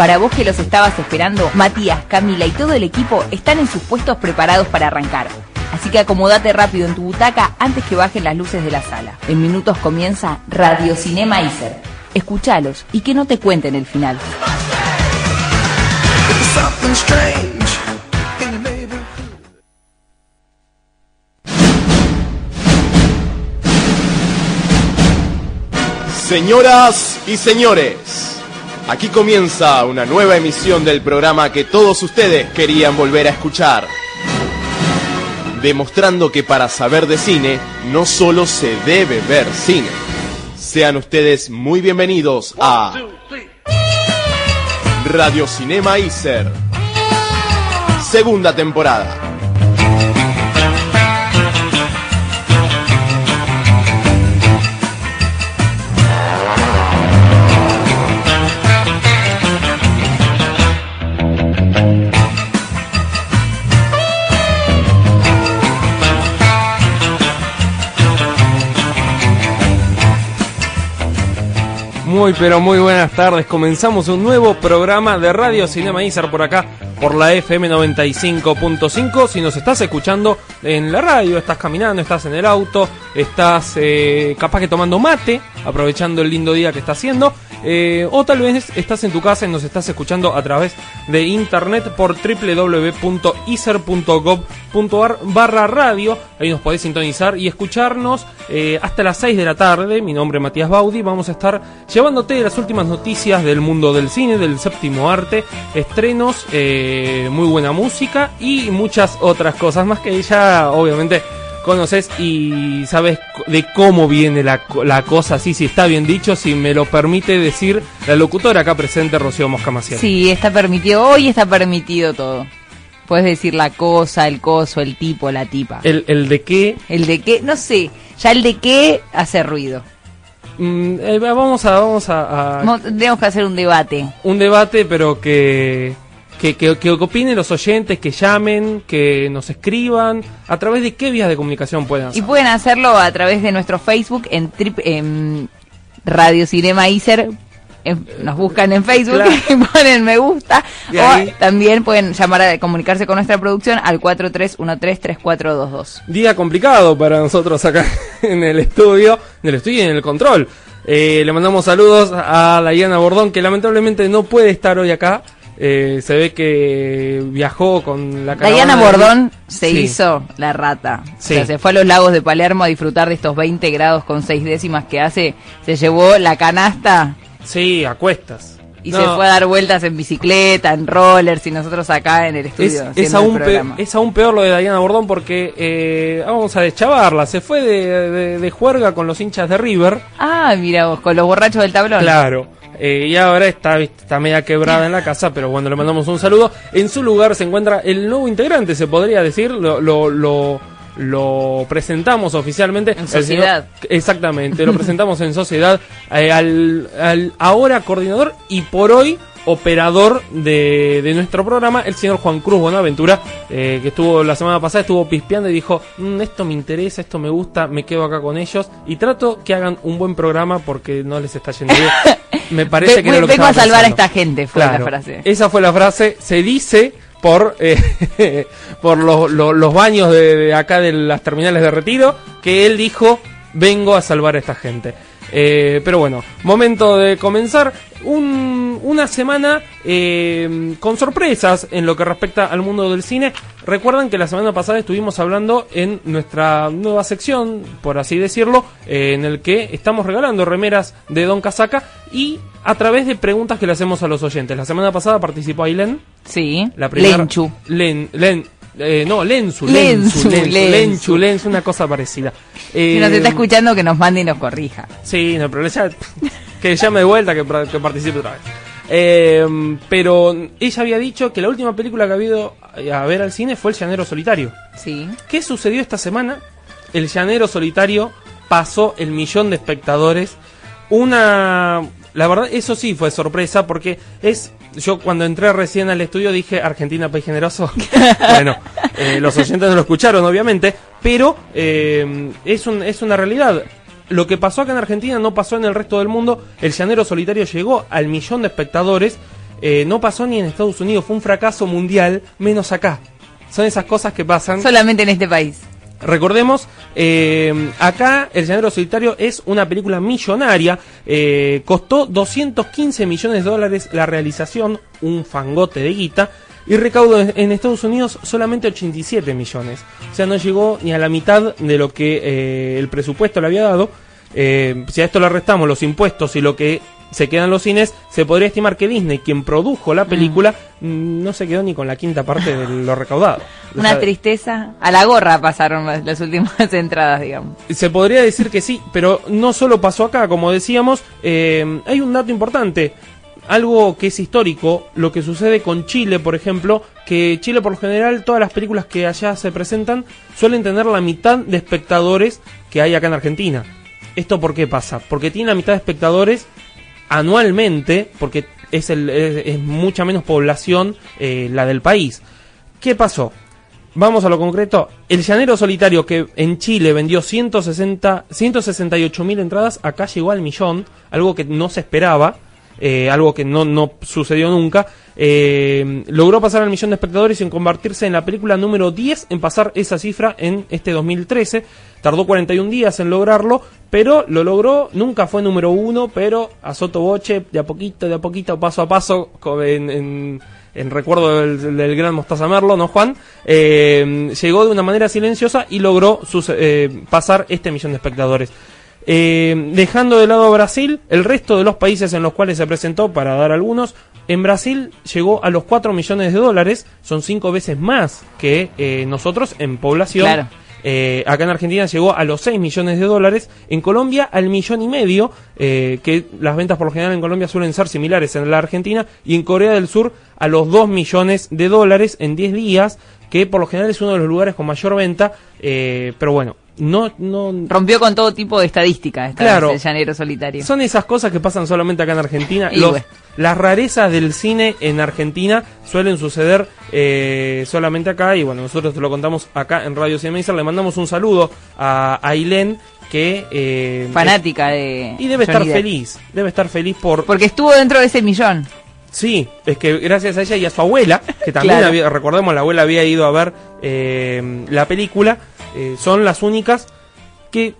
Para vos que los estabas esperando, Matías, Camila y todo el equipo están en sus puestos preparados para arrancar. Así que acomódate rápido en tu butaca antes que bajen las luces de la sala. En minutos comienza Radio Cinema Iser. Escuchalos y que no te cuenten el final. Señoras y señores, aquí comienza una nueva emisión del programa que todos ustedes querían volver a escuchar. Demostrando que para saber de cine no solo se debe ver cine. Sean ustedes muy bienvenidos a Radio Cinema Iser. Segunda temporada. Muy pero muy buenas tardes. Comenzamos un nuevo programa de Radio Cinema Izar por acá, por la FM 95.5. Si nos estás escuchando en la radio, estás caminando, estás en el auto, estás eh, capaz que tomando mate, aprovechando el lindo día que está haciendo. Eh, o tal vez estás en tu casa y nos estás escuchando a través de internet por www.iser.gov.ar barra radio. Ahí nos podés sintonizar y escucharnos eh, hasta las 6 de la tarde. Mi nombre es Matías Baudi. Vamos a estar llevándote las últimas noticias del mundo del cine, del séptimo arte, estrenos, eh, muy buena música y muchas otras cosas más que ya obviamente conoces y sabes de cómo viene la, la cosa, sí, si está bien dicho, si me lo permite decir la locutora acá presente, Rocío Mosca Maciel. Sí, está permitido. Hoy está permitido todo. Puedes decir la cosa, el coso, el tipo, la tipa. El, el de qué, El de qué, no sé. Ya el de qué hace ruido. mm, eh, vamos a, vamos a, a- Mo- Tenemos que hacer un debate. un debate, pero que, que, que, que opinen los oyentes, que llamen, que nos escriban, a través de qué vías de comunicación pueden Y hacer. pueden hacerlo a través de nuestro Facebook en, trip- en Radio Cinema Iser. En- nos buscan en Facebook Claro. y ponen me gusta. Y o también pueden llamar a comunicarse con nuestra producción al 43133422. Día complicado para nosotros acá en el estudio, en el estudio y en el control. Eh, le mandamos saludos a Diana Bordón, que lamentablemente no puede estar hoy acá. Eh, se ve que viajó con la caravana Diana de- Bordón se Sí. hizo la rata. Sí. O sea, se fue a los lagos de Palermo a disfrutar de estos 20 grados con 6 décimas que hace. Se llevó la canasta Sí, a cuestas. Y No, se fue a dar vueltas en bicicleta, en rollers y nosotros acá en el Es, estudio. es aún pe- programa. es aún peor lo de Diana Bordón porque eh, vamos a deschavarla. Se fue de, de- de juerga con los hinchas de River. Ah, mira vos, con los borrachos del tablón. Claro. Eh, y ahora está, está media quebrada en la casa, pero bueno, le mandamos un saludo. En su lugar se encuentra el nuevo integrante, se podría decir. Lo, lo, lo, lo presentamos oficialmente. En sociedad. señor- exactamente, lo presentamos en sociedad eh, al, al ahora coordinador y por hoy operador de, de nuestro programa, el señor Juan Cruz Bonaventura, eh, que estuvo la semana pasada, estuvo pispeando y dijo, "Mm, esto me interesa, esto me gusta, me quedo acá con ellos y trato que hagan un buen programa porque no les está yendo bien. Me parece Ve- que era lo que vengo a salvar a esta gente, fue Claro, la frase. Esa fue la frase, se dice por eh, por los, los- los baños de, de acá de las terminales de retiro que él dijo vengo a salvar a esta gente. Eh, pero bueno, momento de comenzar un- una semana eh, con sorpresas en lo que respecta al mundo del cine. Recuerdan que la semana pasada estuvimos hablando en nuestra nueva sección, por así decirlo, eh, en el que estamos regalando remeras de Don Casaca y a través de preguntas que le hacemos a los oyentes. La semana pasada participó Ailén, Sí, la primera Lenchu. Len, Len, Eh, no, Lenzu, Lenzu, Lenzu, Lenzu, una cosa parecida. Si Eh, nos está escuchando, que nos mande y nos corrija. Sí, no, pero ya, que llame de vuelta, que, participe otra vez. Eh, pero ella había dicho que la última película que ha habido a ver al cine fue El Llanero Solitario. Sí. ¿Qué sucedió esta semana? El Llanero Solitario pasó el millón de espectadores. Una... La verdad, eso sí fue sorpresa porque es... Yo cuando entré recién al estudio dije Argentina, país generoso. bueno, eh, los oyentes no lo escucharon obviamente, pero eh, es, un, es una realidad. Lo que pasó acá en Argentina no pasó en el resto del mundo. El Llanero Solitario llegó al millón de espectadores. Eh, no pasó ni en Estados Unidos. Fue un fracaso mundial, menos acá. Son esas cosas que pasan. Solamente en este país. Recordemos, eh, acá El Llanero Solitario es una película millonaria, eh, costó 215 millones de dólares la realización, un fangote de guita, y recaudó en en Estados Unidos solamente 87 millones. O sea, no llegó ni a la mitad de lo que eh, el presupuesto le había dado. Eh, si a esto le restamos los impuestos y lo que se queda en los cines, se podría estimar que Disney, quien produjo la película, mm, no se quedó ni con la quinta parte de lo recaudado. Una tristeza. A la gorra pasaron las, las últimas entradas, digamos. se podría decir que sí, pero no solo pasó acá, como decíamos, eh, hay un dato importante, algo que es histórico, lo que sucede con Chile, por ejemplo, que Chile por lo general todas las películas que allá se presentan suelen tener la mitad de espectadores que hay acá en Argentina. ¿Esto por qué pasa? Porque tiene la mitad de espectadores anualmente, porque es, el, es, mucha menos población eh, la del país. ¿Qué pasó? Vamos a lo concreto. El Llanero Solitario que en Chile vendió 160, 168 mil entradas, acá llegó al millón, algo que no se esperaba, eh, algo que no, no sucedió nunca. Eh, logró pasar al millón de espectadores y en convertirse en la película número 10 en pasar esa cifra en este 2013. Tardó 41 días en lograrlo, pero lo logró, nunca fue número uno, pero a Soto Boche, de a poquito, de a poquito, paso a paso, en, recuerdo del, gran Mostaza Merlo, ¿no, Juan? Eh, llegó de una manera silenciosa y logró eh, pasar este millón de espectadores. Eh, dejando de lado a Brasil, el resto de los países en los cuales se presentó, para dar algunos, en Brasil llegó a los 4 millones de dólares, son 5 veces más que eh, nosotros en población. Claro. Eh, acá en Argentina llegó a los 6 millones de dólares, en Colombia al millón y medio, eh, que las ventas por lo general en Colombia suelen ser similares en la Argentina, y en Corea del Sur a los 2 millones de dólares en 10 días, que por lo general es uno de los lugares con mayor venta, eh, pero bueno, no, no, Rompió con todo tipo de estadística esta Claro. el llanero solitario. son esas cosas que pasan solamente acá en Argentina. Los- bueno. Las rarezas del cine en Argentina suelen suceder eh, solamente acá. Y bueno, nosotros te lo contamos acá en Radio Cinemaizer. Le mandamos un saludo a Ailén, que. eh, Fanática de. y debe estar Depp. feliz. Debe estar feliz por. Porque estuvo dentro de ese millón. Sí, es que gracias a ella y a su abuela, que también Claro. había, recordemos, la abuela había ido a ver eh, la película, eh, son las únicas que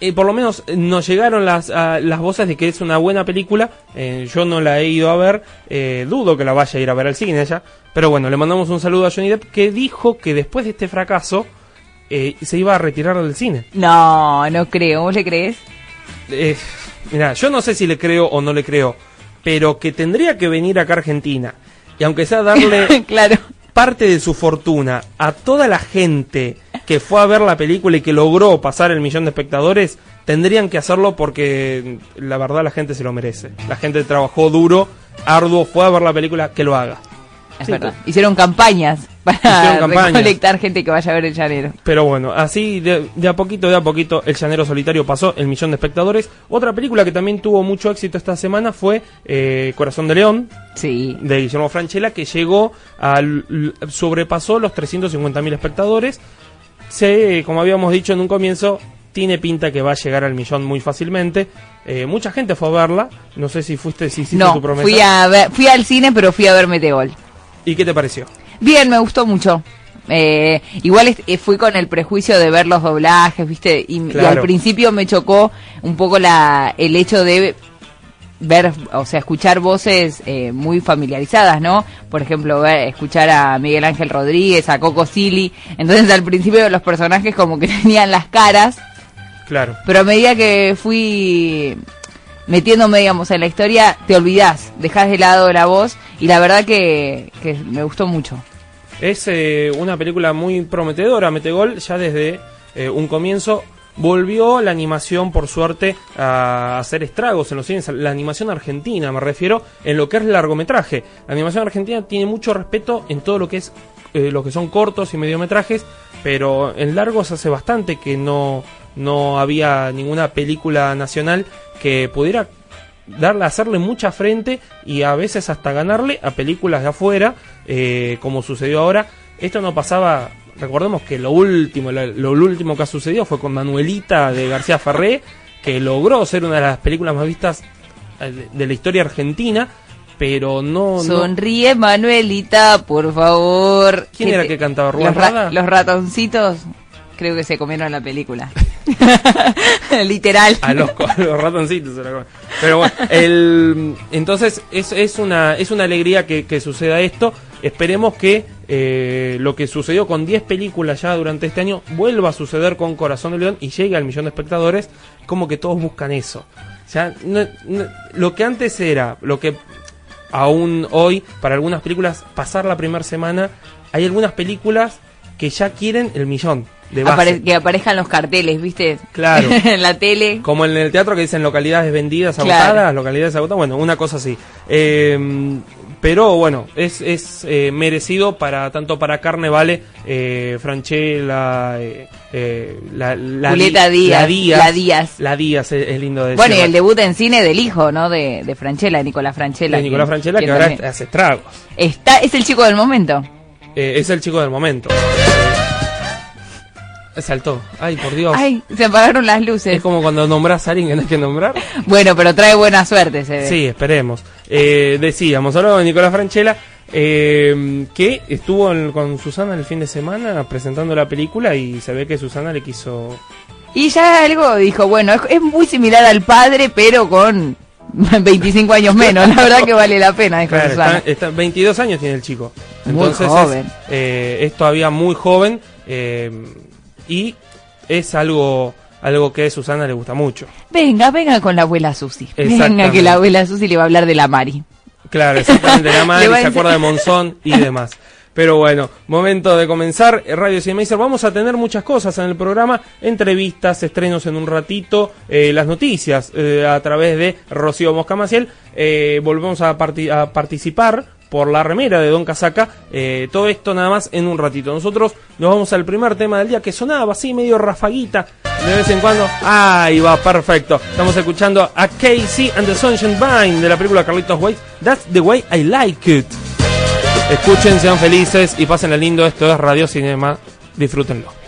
eh, por lo menos eh, nos llegaron las, a- las voces de que es una buena película. Eh, yo no la he ido a ver, eh, dudo que la vaya a ir a ver al cine ella. Pero bueno, le mandamos un saludo a Johnny Depp que dijo que después de este fracaso se iba a retirar del cine. No, no creo. ¿Vos le crees? Mira, yo no sé si le creo o no le creo, pero que tendría que venir acá a Argentina. Y aunque sea darle claro. parte de su fortuna a toda la gente que fue a ver la película y que logró pasar el millón de espectadores, tendrían que hacerlo porque mm, la verdad la gente se lo merece. La gente trabajó duro, arduo, fue a ver la película, que lo haga. Es Sí, verdad. Hicieron campañas para Hicieron campañas. recolectar gente que vaya a ver el llanero. Pero bueno, así de, de a poquito, de a poquito, El Llanero Solitario pasó el millón de espectadores. Otra película que también tuvo mucho éxito esta semana fue eh, Corazón de León, Sí. de Guillermo Franchella que llegó al sobrepasó los 350.000 espectadores. Se, como habíamos dicho en un comienzo, tiene pinta que va a llegar al millón muy fácilmente. Eh, mucha gente fue a verla. No sé si fuiste, si hiciste No, tu promesa. fui, a ver, fui al cine, pero fui a ver Meteor. ¿Y qué te pareció? Bien, me gustó mucho. Eh, igual eh, fui con el prejuicio de ver los doblajes, ¿viste? Y, y Claro. al principio me chocó un poco la el hecho de ver, o sea, escuchar voces eh, muy familiarizadas, ¿no? Por ejemplo, ver, escuchar a Miguel Ángel Rodríguez, a Coco Silly. Entonces al principio los personajes como que tenían las caras, Claro. pero a medida que fui metiéndome, digamos, en la historia, te olvidás, dejás de lado la voz y la verdad que, que me gustó mucho. Es eh, una película muy prometedora. Metegol ya desde eh, un comienzo volvió la animación, por suerte, a hacer estragos en los cines. La animación argentina, me refiero, en lo que es largometraje. La animación argentina tiene mucho respeto en todo lo que es eh, lo que son cortos y mediometrajes, pero en largos hace bastante que no, no había ninguna película nacional que pudiera darle, hacerle mucha frente y a veces hasta ganarle a películas de afuera, eh, como sucedió ahora. Esto no pasaba, recordemos que lo último, lo, lo último que ha sucedido fue con Manuelita de García Ferré, que logró ser una de las películas más vistas eh, de, de la historia argentina, pero no... no Sonríe, Manuelita, por favor. ¿Quién ¿Qué era te- que cantaba? ¿Rubén los, ra- los ratoncitos creo que se comieron la película. Literal. a los, a los ratoncitos. se la comen. Pero bueno, el, entonces es, es, una, es una alegría que, que suceda esto. Esperemos que eh, lo que sucedió con 10 películas ya durante este año vuelva a suceder con Corazón de León y llegue al millón de espectadores. Como que todos buscan eso. Ya, no- no- lo que antes era, lo que aún hoy, para algunas películas, pasar la primera semana, hay algunas películas que ya quieren el millón de base. Apare- que aparezcan los carteles, ¿viste? Claro. en la tele. Como en el teatro que dicen localidades vendidas, Claro. agotadas, localidades agotadas, bueno, una cosa así. Eh, pero bueno, es, es eh, merecido para tanto para Carnevale, eh, Franchella, eh, eh, la, la, Julieta Di- Díaz, la Díaz, la Díaz. la Díaz, es, es lindo decir. Bueno, y el debut en cine del hijo, ¿no? De, de Franchella, de Nicolás Franchella. de Nicolás Franchella, que que ahora también- hace estragos. Está, es el chico del momento. Eh, es el chico del momento. Saltó. Ay, por Dios. Ay, se apagaron las luces. Es como cuando nombras a alguien que no hay que nombrar. Bueno, pero trae buena suerte, se ve. Sí, esperemos. Eh, decíamos, hablamos de Nicolás Franchella, eh, que estuvo en- con Susana el fin de semana presentando la película y se ve que Susana le quiso... Y ya algo dijo, bueno, es, es muy similar al padre, pero con 25 años menos. La verdad que vale la pena, dijo Claro, Susana. está, está- 22 años tiene el chico. Muy Entonces joven. Es, eh, es todavía muy joven eh, y es algo, algo que a Susana le gusta mucho. Venga, venga con la abuela Susi. Venga, que la abuela Susi le va a hablar de la Mari. Claro, exactamente, la a se acuerda de Monzón y demás. Pero bueno, momento de comenzar. Eh, Radio Cinemacer, vamos a tener muchas cosas en el programa, entrevistas, estrenos en un ratito, eh, las noticias eh, a través de Rocío Mosca Maciel. Eh, volvemos a, parti- a participar por la remera de Don Casaca. Eh, todo esto nada más en un ratito. Nosotros nos vamos al primer tema del día que sonaba así medio rafaguita de vez en cuando. Ahí va, perfecto. Estamos escuchando a Casey and the Sunshine Vine de la película Carlitos Way. That's the way I like it. Escuchen, sean felices y pasen lindo. Esto es Radio Cinema. Disfrútenlo.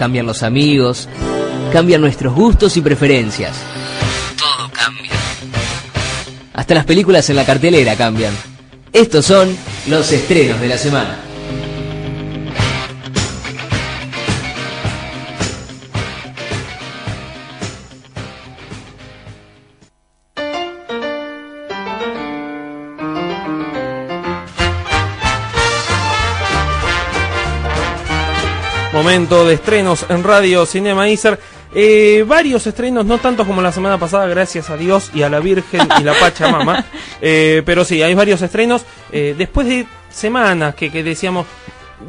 Cambian los amigos, cambian nuestros gustos y preferencias. Todo cambia. Hasta las películas en la cartelera cambian. Estos son los estrenos de la semana. Momento de estrenos en Radio Cinema Iser. Eh, varios estrenos, no tantos como la semana pasada, gracias a Dios y a la Virgen y la Pachamama. Eh, pero sí, hay varios estrenos. Eh, después de semanas que, que decíamos,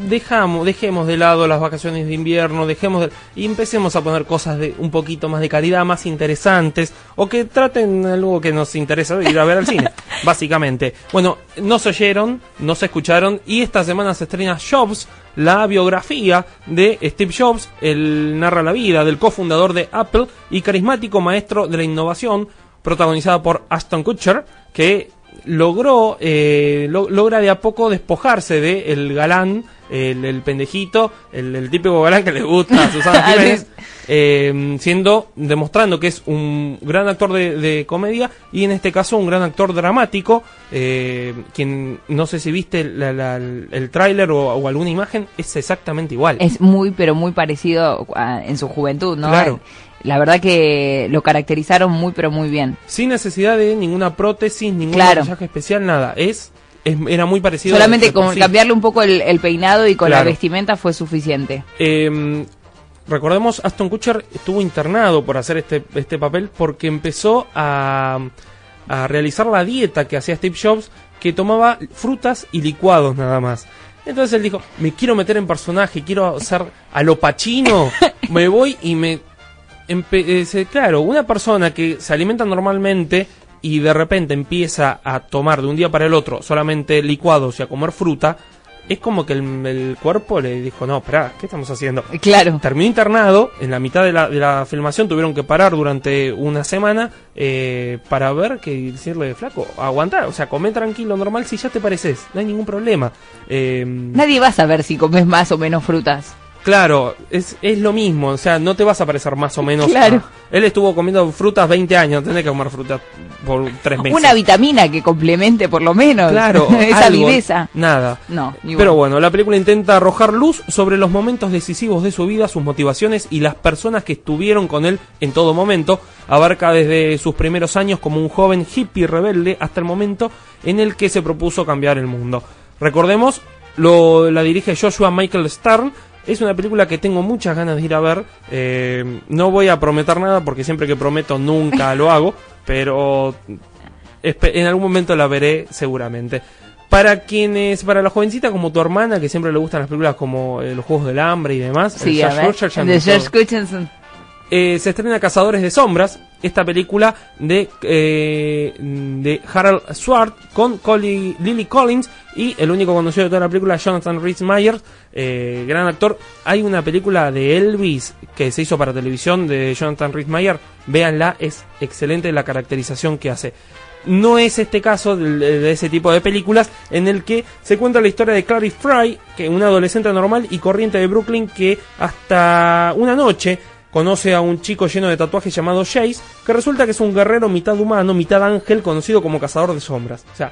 dejamos, dejemos de lado las vacaciones de invierno, dejemos de- y empecemos a poner cosas de un poquito más de calidad, más interesantes, o que traten algo que nos interesa de ir a ver al cine, básicamente. Bueno, no se oyeron, no se escucharon, y esta semana se estrena Jobs, la biografía de Steve Jobs, el narra la vida del cofundador de Apple y carismático maestro de la innovación, protagonizada por Aston Kutcher, que logró eh, lo- logra de a poco despojarse de el galán el, el pendejito el, el típico galán que le gusta a Susana Jiménez eh, siendo demostrando que es un gran actor de, de comedia y en este caso un gran actor dramático eh, quien no sé si viste la- la- el tráiler o, o alguna imagen es exactamente igual Es muy, pero muy parecido a- en su juventud, ¿no? Claro. La verdad que lo caracterizaron muy, pero muy bien. sin necesidad de ninguna prótesis ningún Claro. maquillaje especial nada es, es- era muy parecido Solamente con sí. cambiarle un poco el, el peinado y con la vestimenta fue suficiente. Eh, recordemos, Aston Kutcher estuvo internado por hacer este, este papel porque empezó a, a realizar la dieta que hacía Steve Jobs, que tomaba frutas y licuados nada más. Entonces él dijo, me quiero meter en personaje, quiero ser a lo pachino, me voy y me... empe- eh, claro, una persona que se alimenta normalmente y de repente empieza a tomar de un día para el otro solamente licuados y a comer fruta, es como que el, el cuerpo le dijo, no, espera, ¿qué estamos haciendo? Claro. Terminó internado, en la mitad de la, de la filmación tuvieron que parar durante una semana eh, para ver que decirle, flaco, aguantar, o sea, come tranquilo, normal, si ya te pareces, no hay ningún problema. Eh, Nadie va a saber si comes más o menos frutas. Claro, es, es lo mismo, o sea, no te vas a parecer más o menos. Claro. a- él estuvo comiendo frutas 20 años, tenés que comer frutas por 3 meses. Una vitamina que complemente por lo menos Claro, esa algo, viveza. Nada. No, ni Pero bueno. bueno, la película intenta arrojar luz sobre los momentos decisivos de su vida, sus motivaciones y las personas que estuvieron con él en todo momento. Abarca desde sus primeros años como un joven hippie rebelde hasta el momento en el que se propuso cambiar el mundo. Recordemos, lo, la dirige Joshua Michael Stern. Es una película que tengo muchas ganas de ir a ver. Eh, no voy a prometer nada porque siempre que prometo nunca lo hago. Pero en algún momento la veré seguramente. Para quienes, para la jovencita como tu hermana, que siempre le gustan las películas como eh, los Juegos del Hambre y demás, Sí, el Josh. Hutcherson De. George. Eh, se estrena Cazadores de Sombras, esta película de, eh, de Harold Swart con Lily Collins y el único conocido de toda la película, Jonathan Rhys Myers, eh, gran actor. Hay una película de Elvis que se hizo para televisión de Jonathan Rhys Myers, véanla, es excelente la caracterización que hace. No es este caso de, de ese tipo de películas en el que se cuenta la historia de Clary Fry, que una adolescente normal y corriente de Brooklyn que hasta una noche conoce a un chico lleno de tatuajes llamado Jace, que resulta que es un guerrero mitad humano, mitad ángel, conocido como cazador de sombras. O sea,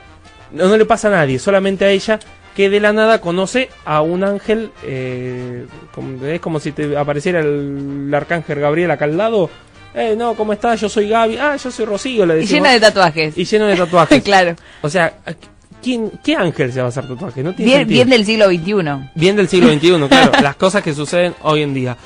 no, no le pasa a nadie, solamente a ella que de la nada conoce a un ángel, eh, como- es como si te apareciera el, el arcángel Gabriel acá al lado. Eh, no, ¿cómo estás? Yo soy Gaby. Ah, yo soy Rocío, le Y decimos. llena de tatuajes. Y lleno de tatuajes. claro. O sea, ¿quién, ¿qué ángel se va a hacer tatuaje? No tiene Bien, sentido. bien del siglo XXI. Bien del siglo XXI, claro, las cosas que suceden hoy en día.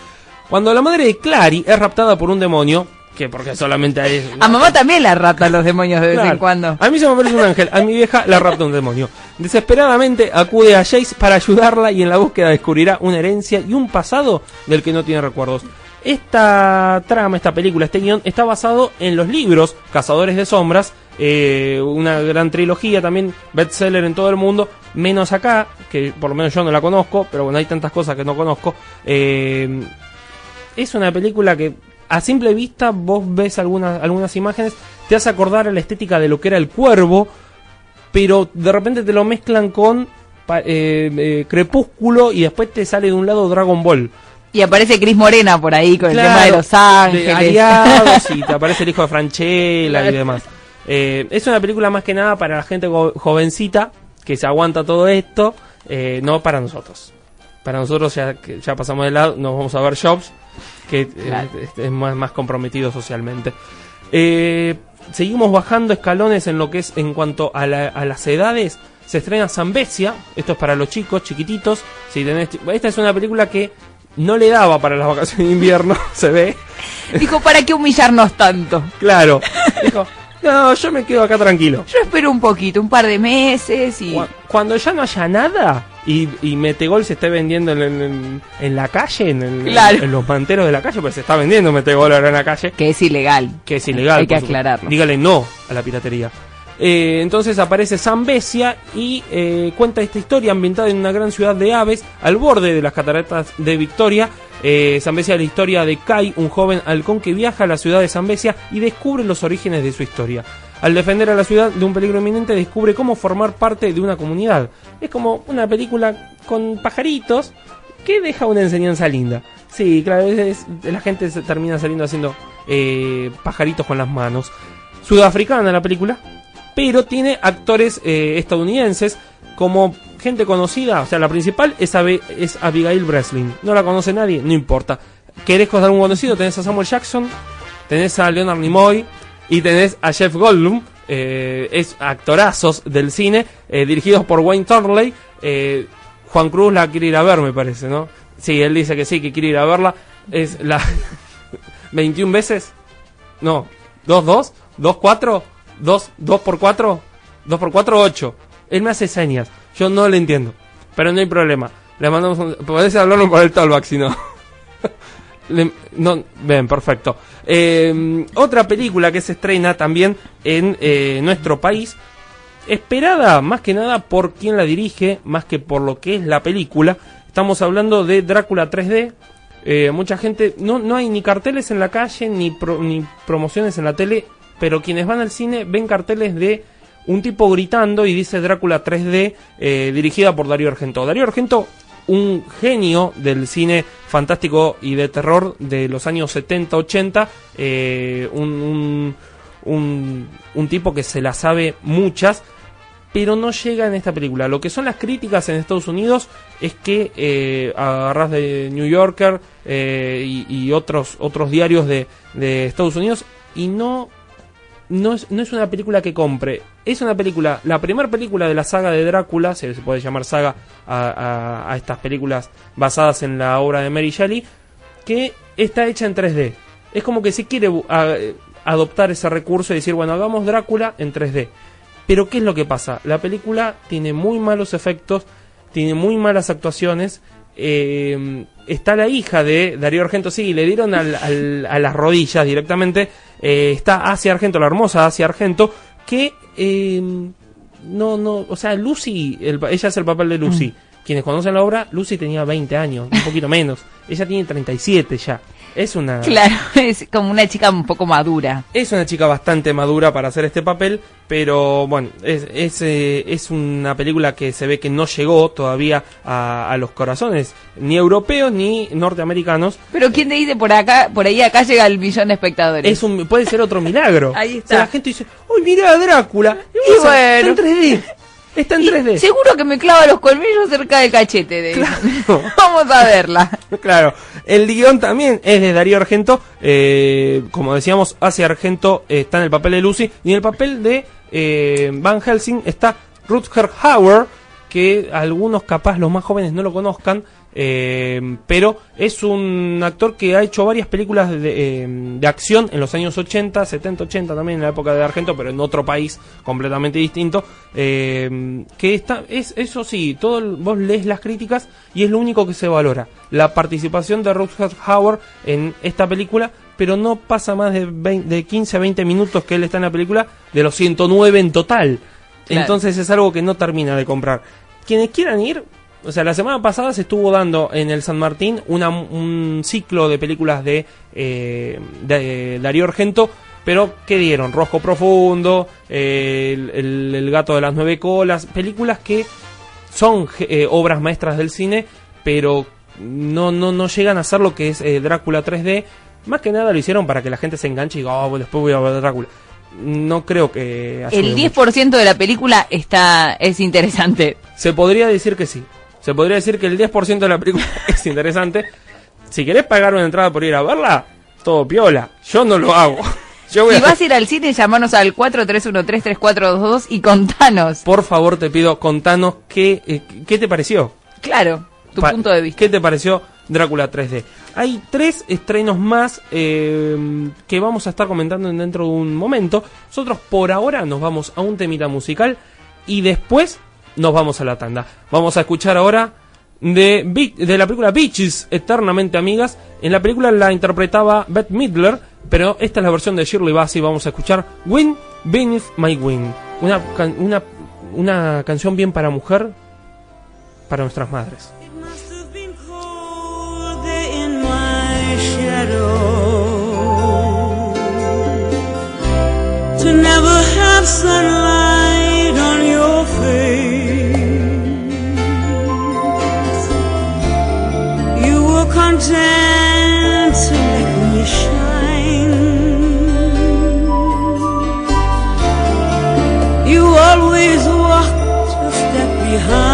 Cuando la madre de Clary es raptada por un demonio, que porque solamente hay... A mamá también la ratan los demonios de vez Claro. en cuando. A mí se me parece un ángel, a mi vieja la rapta un demonio. Desesperadamente acude a Jace para ayudarla y en la búsqueda descubrirá una herencia y un pasado del que no tiene recuerdos. Esta trama, esta película, este guion está basado en los libros Cazadores de Sombras, eh, una gran trilogía también, bestseller en todo el mundo, menos acá, que por lo menos yo no la conozco, pero bueno, hay tantas cosas que no conozco. Eh, es una película que a simple vista vos ves algunas, algunas imágenes, te hace acordar a la estética de lo que era el cuervo, pero de repente te lo mezclan con eh, eh, Crepúsculo y después te sale de un lado Dragon Ball. Y aparece Cris Morena por ahí con el tema de Los de Ángeles. aliados y te aparece el hijo de Franchella y demás. Eh, es una película más que nada para la gente jovencita que se aguanta todo esto, eh, no para nosotros. Para nosotros ya, ya pasamos de lado, nos vamos a ver Jobs, que eh, Claro. es, es más, más comprometido socialmente. Eh, seguimos bajando escalones en lo que es en cuanto a, la- a las edades. Se estrena Zambesia, esto es para los chicos, chiquititos. Si tenés, esta es una película que no le daba para las vacaciones de invierno, se ve. Dijo, ¿para qué humillarnos tanto? Claro. Dijo, no, yo me quedo acá tranquilo. Yo espero un poquito, un par de meses y... Cu- Cuando ya no haya nada y, y Metegol se esté vendiendo en, en- en la calle, en, el- Claro. en los manteros de la calle, pues se está vendiendo Metegol ahora en la calle, Que es ilegal. que es ilegal. Hay que aclararlo. Dígale no a la piratería. Eh, entonces aparece Zambesia y eh, cuenta esta historia ambientada en una gran ciudad de aves al borde de las cataratas de Victoria. Eh, es la historia de Kai, un joven halcón que viaja a la ciudad de Zambesia y descubre los orígenes de su historia. Al defender a la ciudad de un peligro inminente, descubre cómo formar parte de una comunidad. Es como una película con pajaritos que deja una enseñanza linda. Sí, claro, es- la gente se termina saliendo haciendo eh, pajaritos con las manos. Sudafricana la película, pero tiene actores eh, estadounidenses como gente conocida. O sea, la principal es, Abe- es Abigail Breslin. No la conoce nadie, no importa. ¿Querés con algún conocido? Tenés a Samuel Jackson, tenés a Leonard Nimoy y tenés a Jeff Goldblum. eh, es actorazos del cine, eh, dirigidos por Wayne Thornley. Eh, Juan Cruz la quiere ir a ver, me parece, ¿no? Sí, él dice que sí, que quiere ir a verla. Es la 21 veces. No, 2, 2, 2, 4, 2, 2 por 4, 2 por 4, 8. Él me hace señas. Yo no le entiendo. Pero no hay problema. Le mandamos un... Podés hablarlo por el talkback si no. Le- no, ven, perfecto. Eh, otra película que se estrena también en eh, nuestro país, esperada más que nada por quien la dirige, más que por lo que es la película. Estamos hablando de Drácula 3D. Eh, mucha gente, no, no hay ni carteles en la calle, ni, pro- ni promociones en la tele, pero quienes van al cine ven carteles de un tipo gritando y dice Drácula 3D, eh, dirigida por Darío Argento. Darío Argento, un genio del cine fantástico y de terror de los años 70-80, eh, un, un, un, tipo que se la sabe muchas, pero no llega en esta película. Lo que son las críticas en Estados Unidos es que eh, agarras de New Yorker eh, y, y otros otros diarios de, de Estados Unidos y no no es, no es una película que compre. Es una película, la primera película de la saga de Drácula, se, puede llamar saga a, estas películas basadas en la obra de Mary Shelley, que está hecha en 3D. Es como que se quiere adoptar ese recurso y decir, bueno, hagamos Drácula en 3D. Pero ¿qué es lo que pasa? La película tiene muy malos efectos, tiene muy malas actuaciones. eh, está la hija de Darío Argento, sí, le dieron al- al- a las rodillas directamente. eh, está Asia Argento, la hermosa Asia Argento, que eh, no, no, o sea, Lucy, el ella es el papel de Lucy. Quienes conocen la obra, Lucy tenía 20 años, un poquito menos. Ella tiene 37 ya. Es una, Claro, es como una chica un poco madura. es una chica bastante madura para hacer este papel, pero bueno, es, es, eh, es una película que se ve que no llegó todavía a, a los corazones, ni europeos ni norteamericanos. Pero ¿quién te dice por acá, por ahí acá llega el millón de espectadores? Es un, puede ser otro milagro. Ahí O sea, está. la gente dice, ¡Uy, mira Drácula! Y Está bueno. en 3D. Está en Y 3D. seguro que me clava los colmillos cerca del cachete de Vamos a verla. Claro, el guion también es de Darío Argento. eh, como decíamos, hace Argento eh, está en el papel de Lucy. Y en el papel de eh, Van Helsing está Rutger Hauer, que algunos capaz los más jóvenes no lo conozcan. Eh, pero es un actor que ha hecho varias películas de, eh, de acción en los años 80, 70, 80 también en la época de Argento, pero en otro país completamente distinto. eh, que está, es eso sí, todo vos lees las críticas y es lo único que se valora. La participación de Rutger Hauer en esta película, pero no pasa más de, 20 de 15 a 20 minutos que él está en la película, de los 109 en total. Claro. Entonces es algo que no termina de comprar. Quienes quieran ir, o sea, la semana pasada se estuvo dando en el San Martín una- un ciclo de películas de, eh, de Darío Argento, pero ¿qué dieron? Rojo Profundo, eh, el, el- el Gato de las Nueve Colas, películas que son eh, obras maestras del cine, pero no, no, no llegan a ser lo que es eh, Drácula 3D. Más que nada lo hicieron para que la gente se enganche y diga, oh, después voy a ver Drácula. No creo que... El mucho. 10% de la película está es interesante. Se podría decir que sí. Se podría decir que el 10% de la película es interesante. Si querés pagar una entrada por ir a verla, todo piola. Yo no lo hago. Yo voy Si a- vas a ir al cine, llamanos al 43133422 y contanos. Por favor, te pido, contanos qué, eh, qué te pareció. Claro, tu Pa- punto de vista. ¿Qué te pareció Drácula 3D? Hay tres estrenos más eh, que vamos a estar comentando en- dentro de un momento. Nosotros por ahora nos vamos a un temita musical y después nos vamos a la tanda. Vamos a escuchar ahora de, de la película Beaches, Eternamente Amigas. En la película la interpretaba Beth Midler, pero esta es la versión de Shirley Bassey. Vamos a escuchar Wind Beneath My Wing. Una, can- una, una canción bien para mujer, para nuestras madres. Always walked a step behind.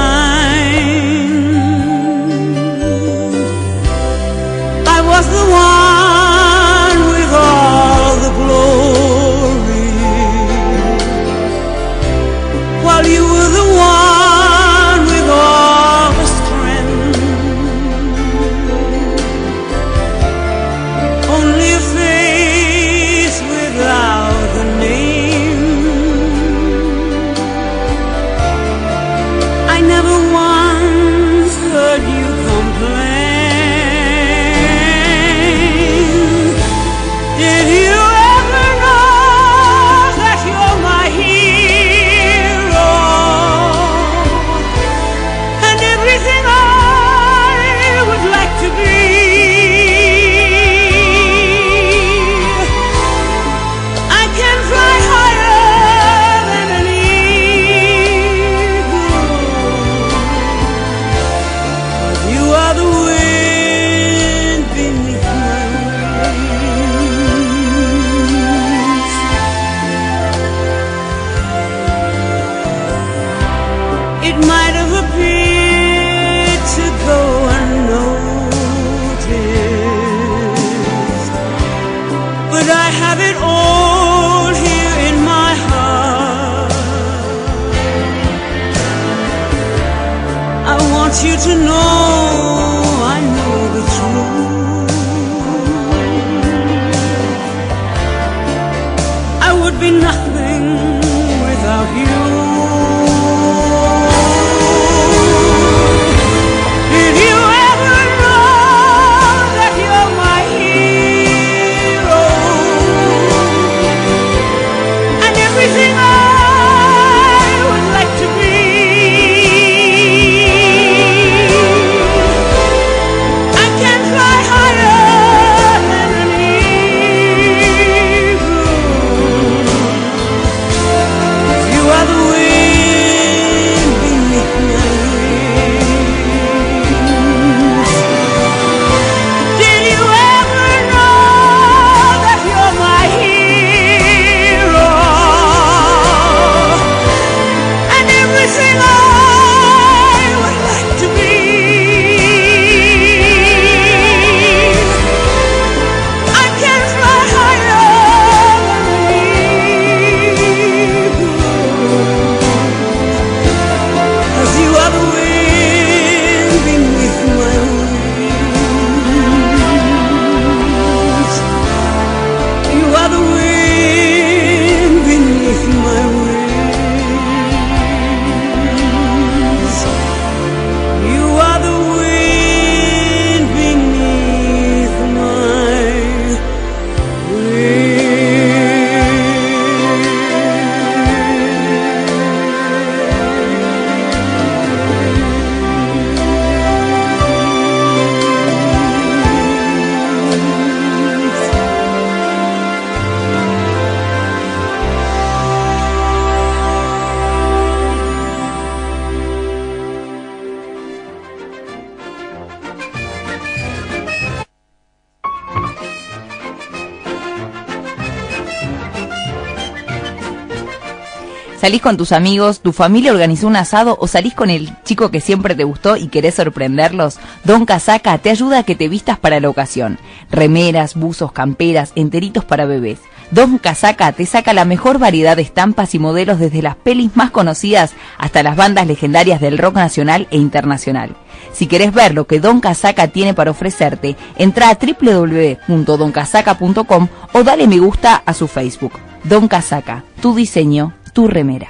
Salís con tus amigos, tu familia organizó un asado o salís con el chico que siempre te gustó y querés sorprenderlos. Don Casaca te ayuda a que te vistas para la ocasión. Remeras, buzos, camperas, enteritos para bebés. Don Casaca te saca la mejor variedad de estampas y modelos desde las pelis más conocidas hasta las bandas legendarias del rock nacional e internacional. Si querés ver lo que Don Casaca tiene para ofrecerte, entra a www.doncasaca.com o dale me gusta a su Facebook. Don Casaca, tu diseño, tu remera.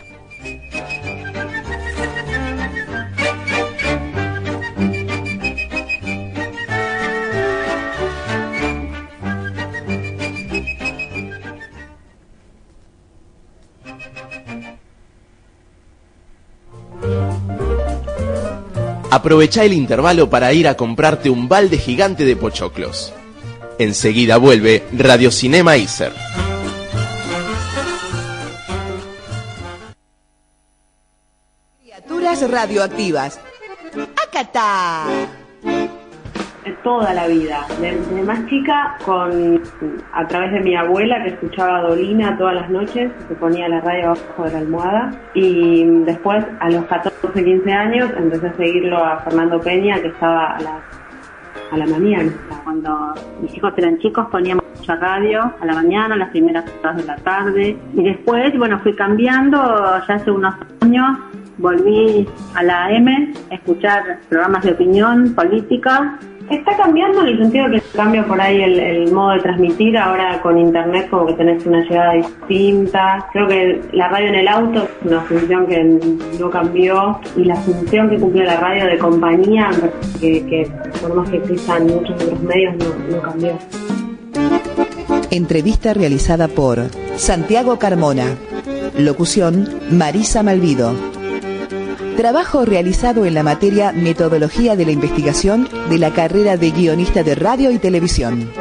Aprovecha el intervalo para ir a comprarte un balde gigante de pochoclos. Enseguida vuelve Radio Cinema Iser. Radioactivas. ¡Acatá! toda la vida, desde más chica, con a través de mi abuela que escuchaba Dolina todas las noches, se ponía la radio abajo de la almohada y después a los 14, 15 años empecé a seguirlo a Fernando Peña que estaba a la, a la mañana. Cuando mis hijos eran chicos poníamos mucha radio a la mañana, las primeras horas de la tarde y después, bueno, fui cambiando ya hace unos años volví a la AM a escuchar programas de opinión política Está cambiando en el sentido que cambia por ahí el, el, modo de transmitir, ahora con internet como que tenés una llegada distinta. Creo que la radio en el auto es una función que no cambió y la función que cumple la radio de compañía, que, que por más que existan muchos otros medios, no, no cambió. Entrevista realizada por Santiago Carmona. Locución Marisa Malvido. Trabajo realizado en la materia Metodología de la Investigación de la carrera de guionista de radio y televisión.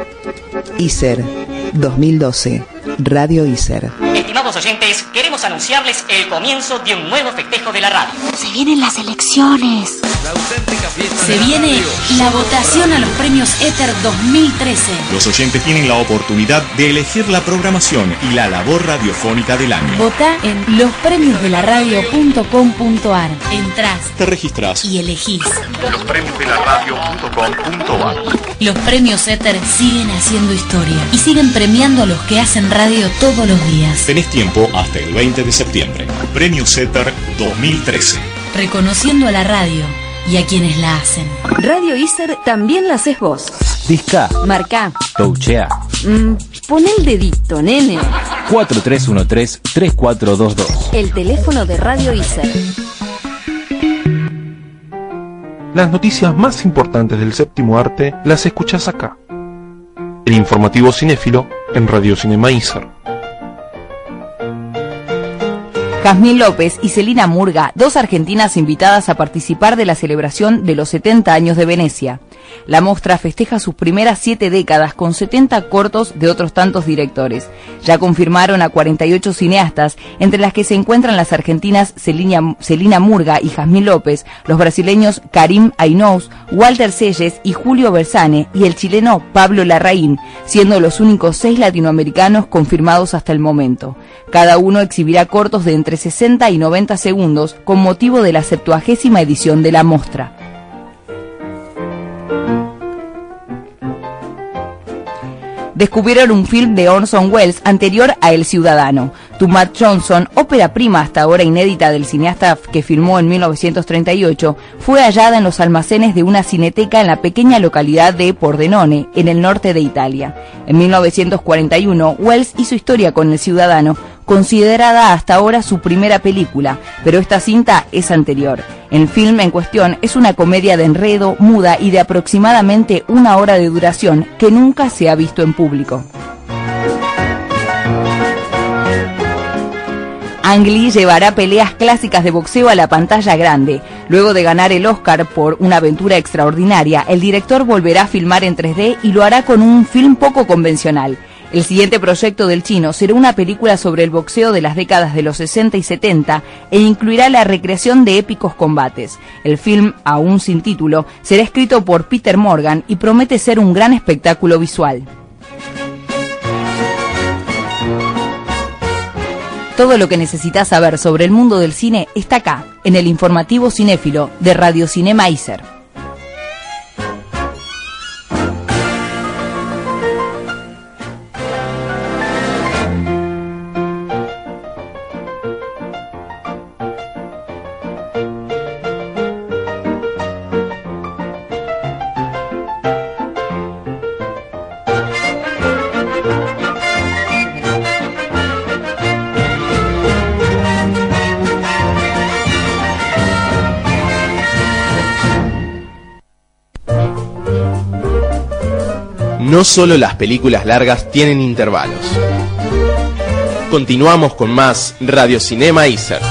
ISER 2012. Radio ISER. Estimados oyentes, queremos anunciarles el comienzo de un nuevo festejo de la radio. Se vienen las elecciones. La auténtica fiesta Se de la viene radio. la votación a los premios Éter 2013. Los oyentes tienen la oportunidad de elegir la programación y la labor radiofónica del año. Vota en lospremiosdelaradio.com.ar. Entrás Te registras. y elegís. Los premios de la radio.com.ar. Los premios Éter siguen haciendo historia y siguen premiando a los que hacen radio todos los días. Tenés tiempo hasta el 20 de septiembre. Premio CETER 2013. Reconociendo a la radio y a quienes la hacen. Radio Iser también la haces vos. Disca, Marca. touchea, Mm, pon el dedito, nene. 4313-3422. El teléfono de Radio Iser. Las noticias más importantes del séptimo arte las escuchas acá. El informativo cinéfilo en Radio Cinema Iser. Jazmín López y Celina Murga, dos argentinas invitadas a participar de la celebración de los 70 años de Venecia. La mostra festeja sus primeras siete décadas con 70 cortos de otros tantos directores. Ya confirmaron a 48 cineastas, entre las que se encuentran las argentinas Celina, Murga y Jazmín López, los brasileños Karim Ainous, Walter Selles y Julio Bersane, y el chileno Pablo Larraín, siendo los únicos seis latinoamericanos confirmados hasta el momento. Cada uno exhibirá cortos de entre 60 y 90 segundos con motivo de la septuagésima edición de la mostra. Descubrieron un film de Orson Welles anterior a El Ciudadano. To Matt Johnson, ópera prima hasta ahora inédita del cineasta que filmó en 1938, fue hallada en los almacenes de una cineteca en la pequeña localidad de Pordenone, en el norte de Italia. En 1941, Welles hizo historia con El Ciudadano, considerada hasta ahora su primera película, pero esta cinta es anterior. El film en cuestión es una comedia de enredo, muda y de aproximadamente una hora de duración que nunca se ha visto en público. Ang Lee llevará peleas clásicas de boxeo a la pantalla grande. Luego de ganar el Oscar por una aventura extraordinaria, el director volverá a filmar en 3D y lo hará con un film poco convencional. El siguiente proyecto del chino será una película sobre el boxeo de las décadas de los 60 y 70 e incluirá la recreación de épicos combates. El film, aún sin título, será escrito por Peter Morgan y promete ser un gran espectáculo visual. Todo lo que necesitas saber sobre el mundo del cine está acá, en el informativo cinéfilo de Radio Cinema Iser. No solo las películas largas tienen intervalos. Continuamos con más Radio Cinema Iser.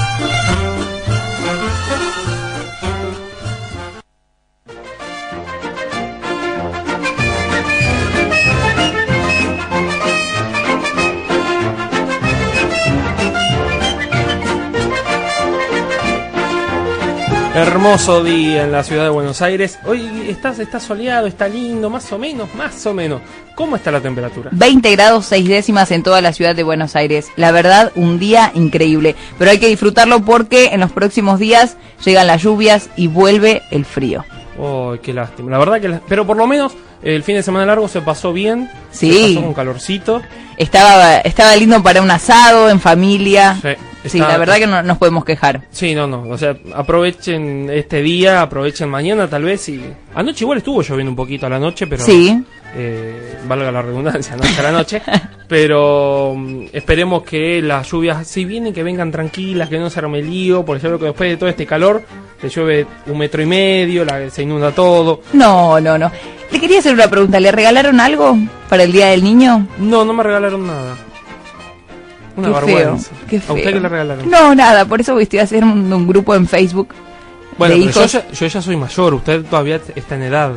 Hermoso día en la ciudad de Buenos Aires. Hoy está, está soleado, está lindo, más o menos, más o menos. ¿Cómo está la temperatura? 20 grados 6 décimas en toda la ciudad de Buenos Aires. La verdad, un día increíble. Pero hay que disfrutarlo porque en los próximos días llegan las lluvias y vuelve el frío. Oh, qué lástima. La verdad que... la- Pero por lo menos el fin de semana largo se pasó bien. Sí. Se pasó con calorcito. Estaba, estaba lindo para un asado, en familia. Sí, Sí, la verdad que no nos podemos quejar. Sí, no, no. O sea, aprovechen este día, aprovechen mañana tal vez y... Anoche igual estuvo lloviendo un poquito a la noche, pero... Sí. eh, valga la redundancia, anoche a la noche. pero mm, esperemos que las lluvias, si vienen, que vengan tranquilas, que no se arme lío, porque yo creo que después de todo este calor, te llueve un metro y medio, la, se inunda todo. No, no, no. Le quería hacer una pregunta. ¿Le regalaron algo para el Día del Niño? No, no me regalaron nada. Una Qué vergüenza. feo, qué ¿A usted qué le regalaron? No, nada. Por eso estoy haciendo un, un grupo en Facebook Bueno, de yo ya, yo ya soy mayor, usted todavía está en edad.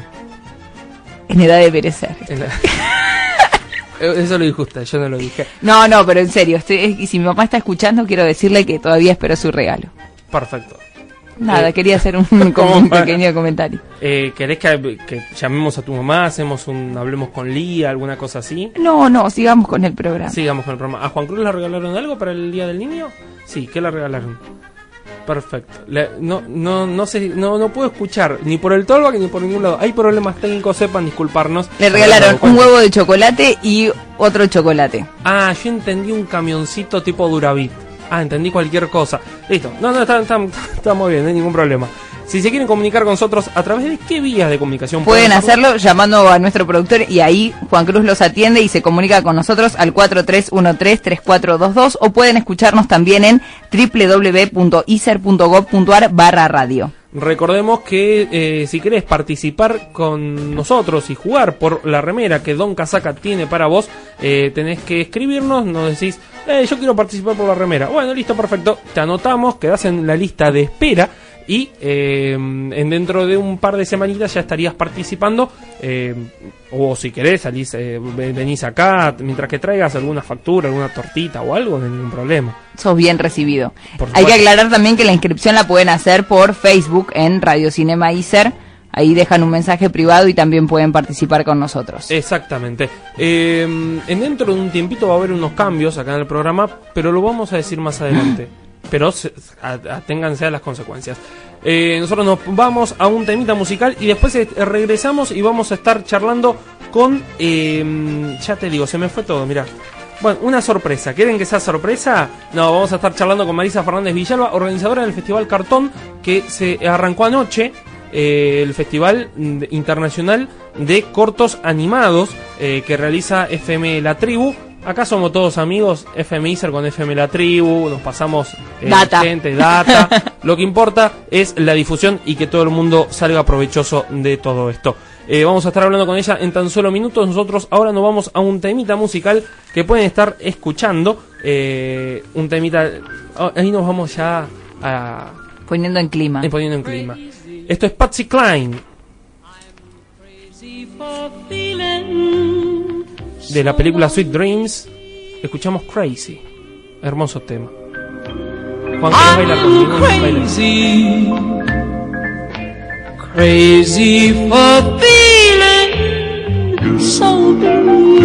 en edad de perecer. Eso lo dijo usted, yo no lo dije. No, no, pero en serio. Estoy, y si mi mamá está escuchando, quiero decirle que todavía espero su regalo. Perfecto. Nada, Eh, quería hacer un, como un pequeño comentario. Eh, ¿Querés que, que llamemos a tu mamá, hacemos un, hablemos con Lía, alguna cosa así? No, no, sigamos con el programa. Sigamos con el programa. ¿A Juan Cruz le regalaron algo para el Día del Niño? Sí, ¿qué le regalaron? Perfecto. Le- no, no, no sé, no, no puedo escuchar ni por el Tolbach ni por ningún lado. Hay problemas técnicos, sepan disculparnos. Le regalaron un huevo de chocolate y otro chocolate. Ah, yo entendí un camioncito tipo Duravit. Ah, entendí cualquier cosa. Listo. No, no, está, está, está muy bien, no hay ningún problema. Si se quieren comunicar con nosotros, ¿a través de qué vías de comunicación Pueden hacerlo? hacerlo llamando a nuestro productor y ahí Juan Cruz los atiende y se comunica con nosotros al 4313-3422 o pueden escucharnos también en www.iser.gov.ar barra radio. Recordemos que eh, si querés participar con nosotros y jugar por la remera que Don Casaca tiene para vos, eh, tenés que escribirnos, nos decís, eh, yo quiero participar por la remera. Bueno, listo, perfecto. Te anotamos, quedás en la lista de espera y eh, en dentro de un par de semanitas ya estarías participando. eh, o si querés, salís, eh, ven- venís acá mientras que traigas alguna factura, alguna tortita o algo, no hay ningún problema. Sos bien recibido. Hay que aclarar también que la inscripción la pueden hacer por Facebook en Radio Cinema Iser. Ahí dejan un mensaje privado y también pueden participar con nosotros. Exactamente. Eh, en dentro de un tiempito va a haber unos cambios acá en el programa, pero lo vamos a decir más adelante. Pero aténganse a las consecuencias. Eh, nosotros nos vamos a un temita musical y después eh, regresamos y vamos a estar charlando con... eh, ya te digo, se me fue todo, mira. Bueno, una sorpresa. ¿Quieren que sea sorpresa? No, vamos a estar charlando con Marisa Fernández Villalba, organizadora del Festival Cartón, que se arrancó anoche. eh, el Festival mm, Internacional de Cortos Animados eh, que realiza FM La Tribu. Acá somos todos amigos, FM Iser con FM La Tribu, nos pasamos eh, Data. gente, data. Lo que importa es la difusión y que todo el mundo salga provechoso de todo esto. Eh, vamos a estar hablando con ella en tan solo minutos. Nosotros ahora nos vamos a un temita musical que pueden estar escuchando. Eh, un temita. oh, ahí nos vamos ya a. Poniendo en clima. eh, poniendo en clima. Esto es Patsy Klein. de la película Sweet Dreams, escuchamos Crazy. Hermoso tema. Juan, bailar conmigo? Crazy, crazy for feeling so blue.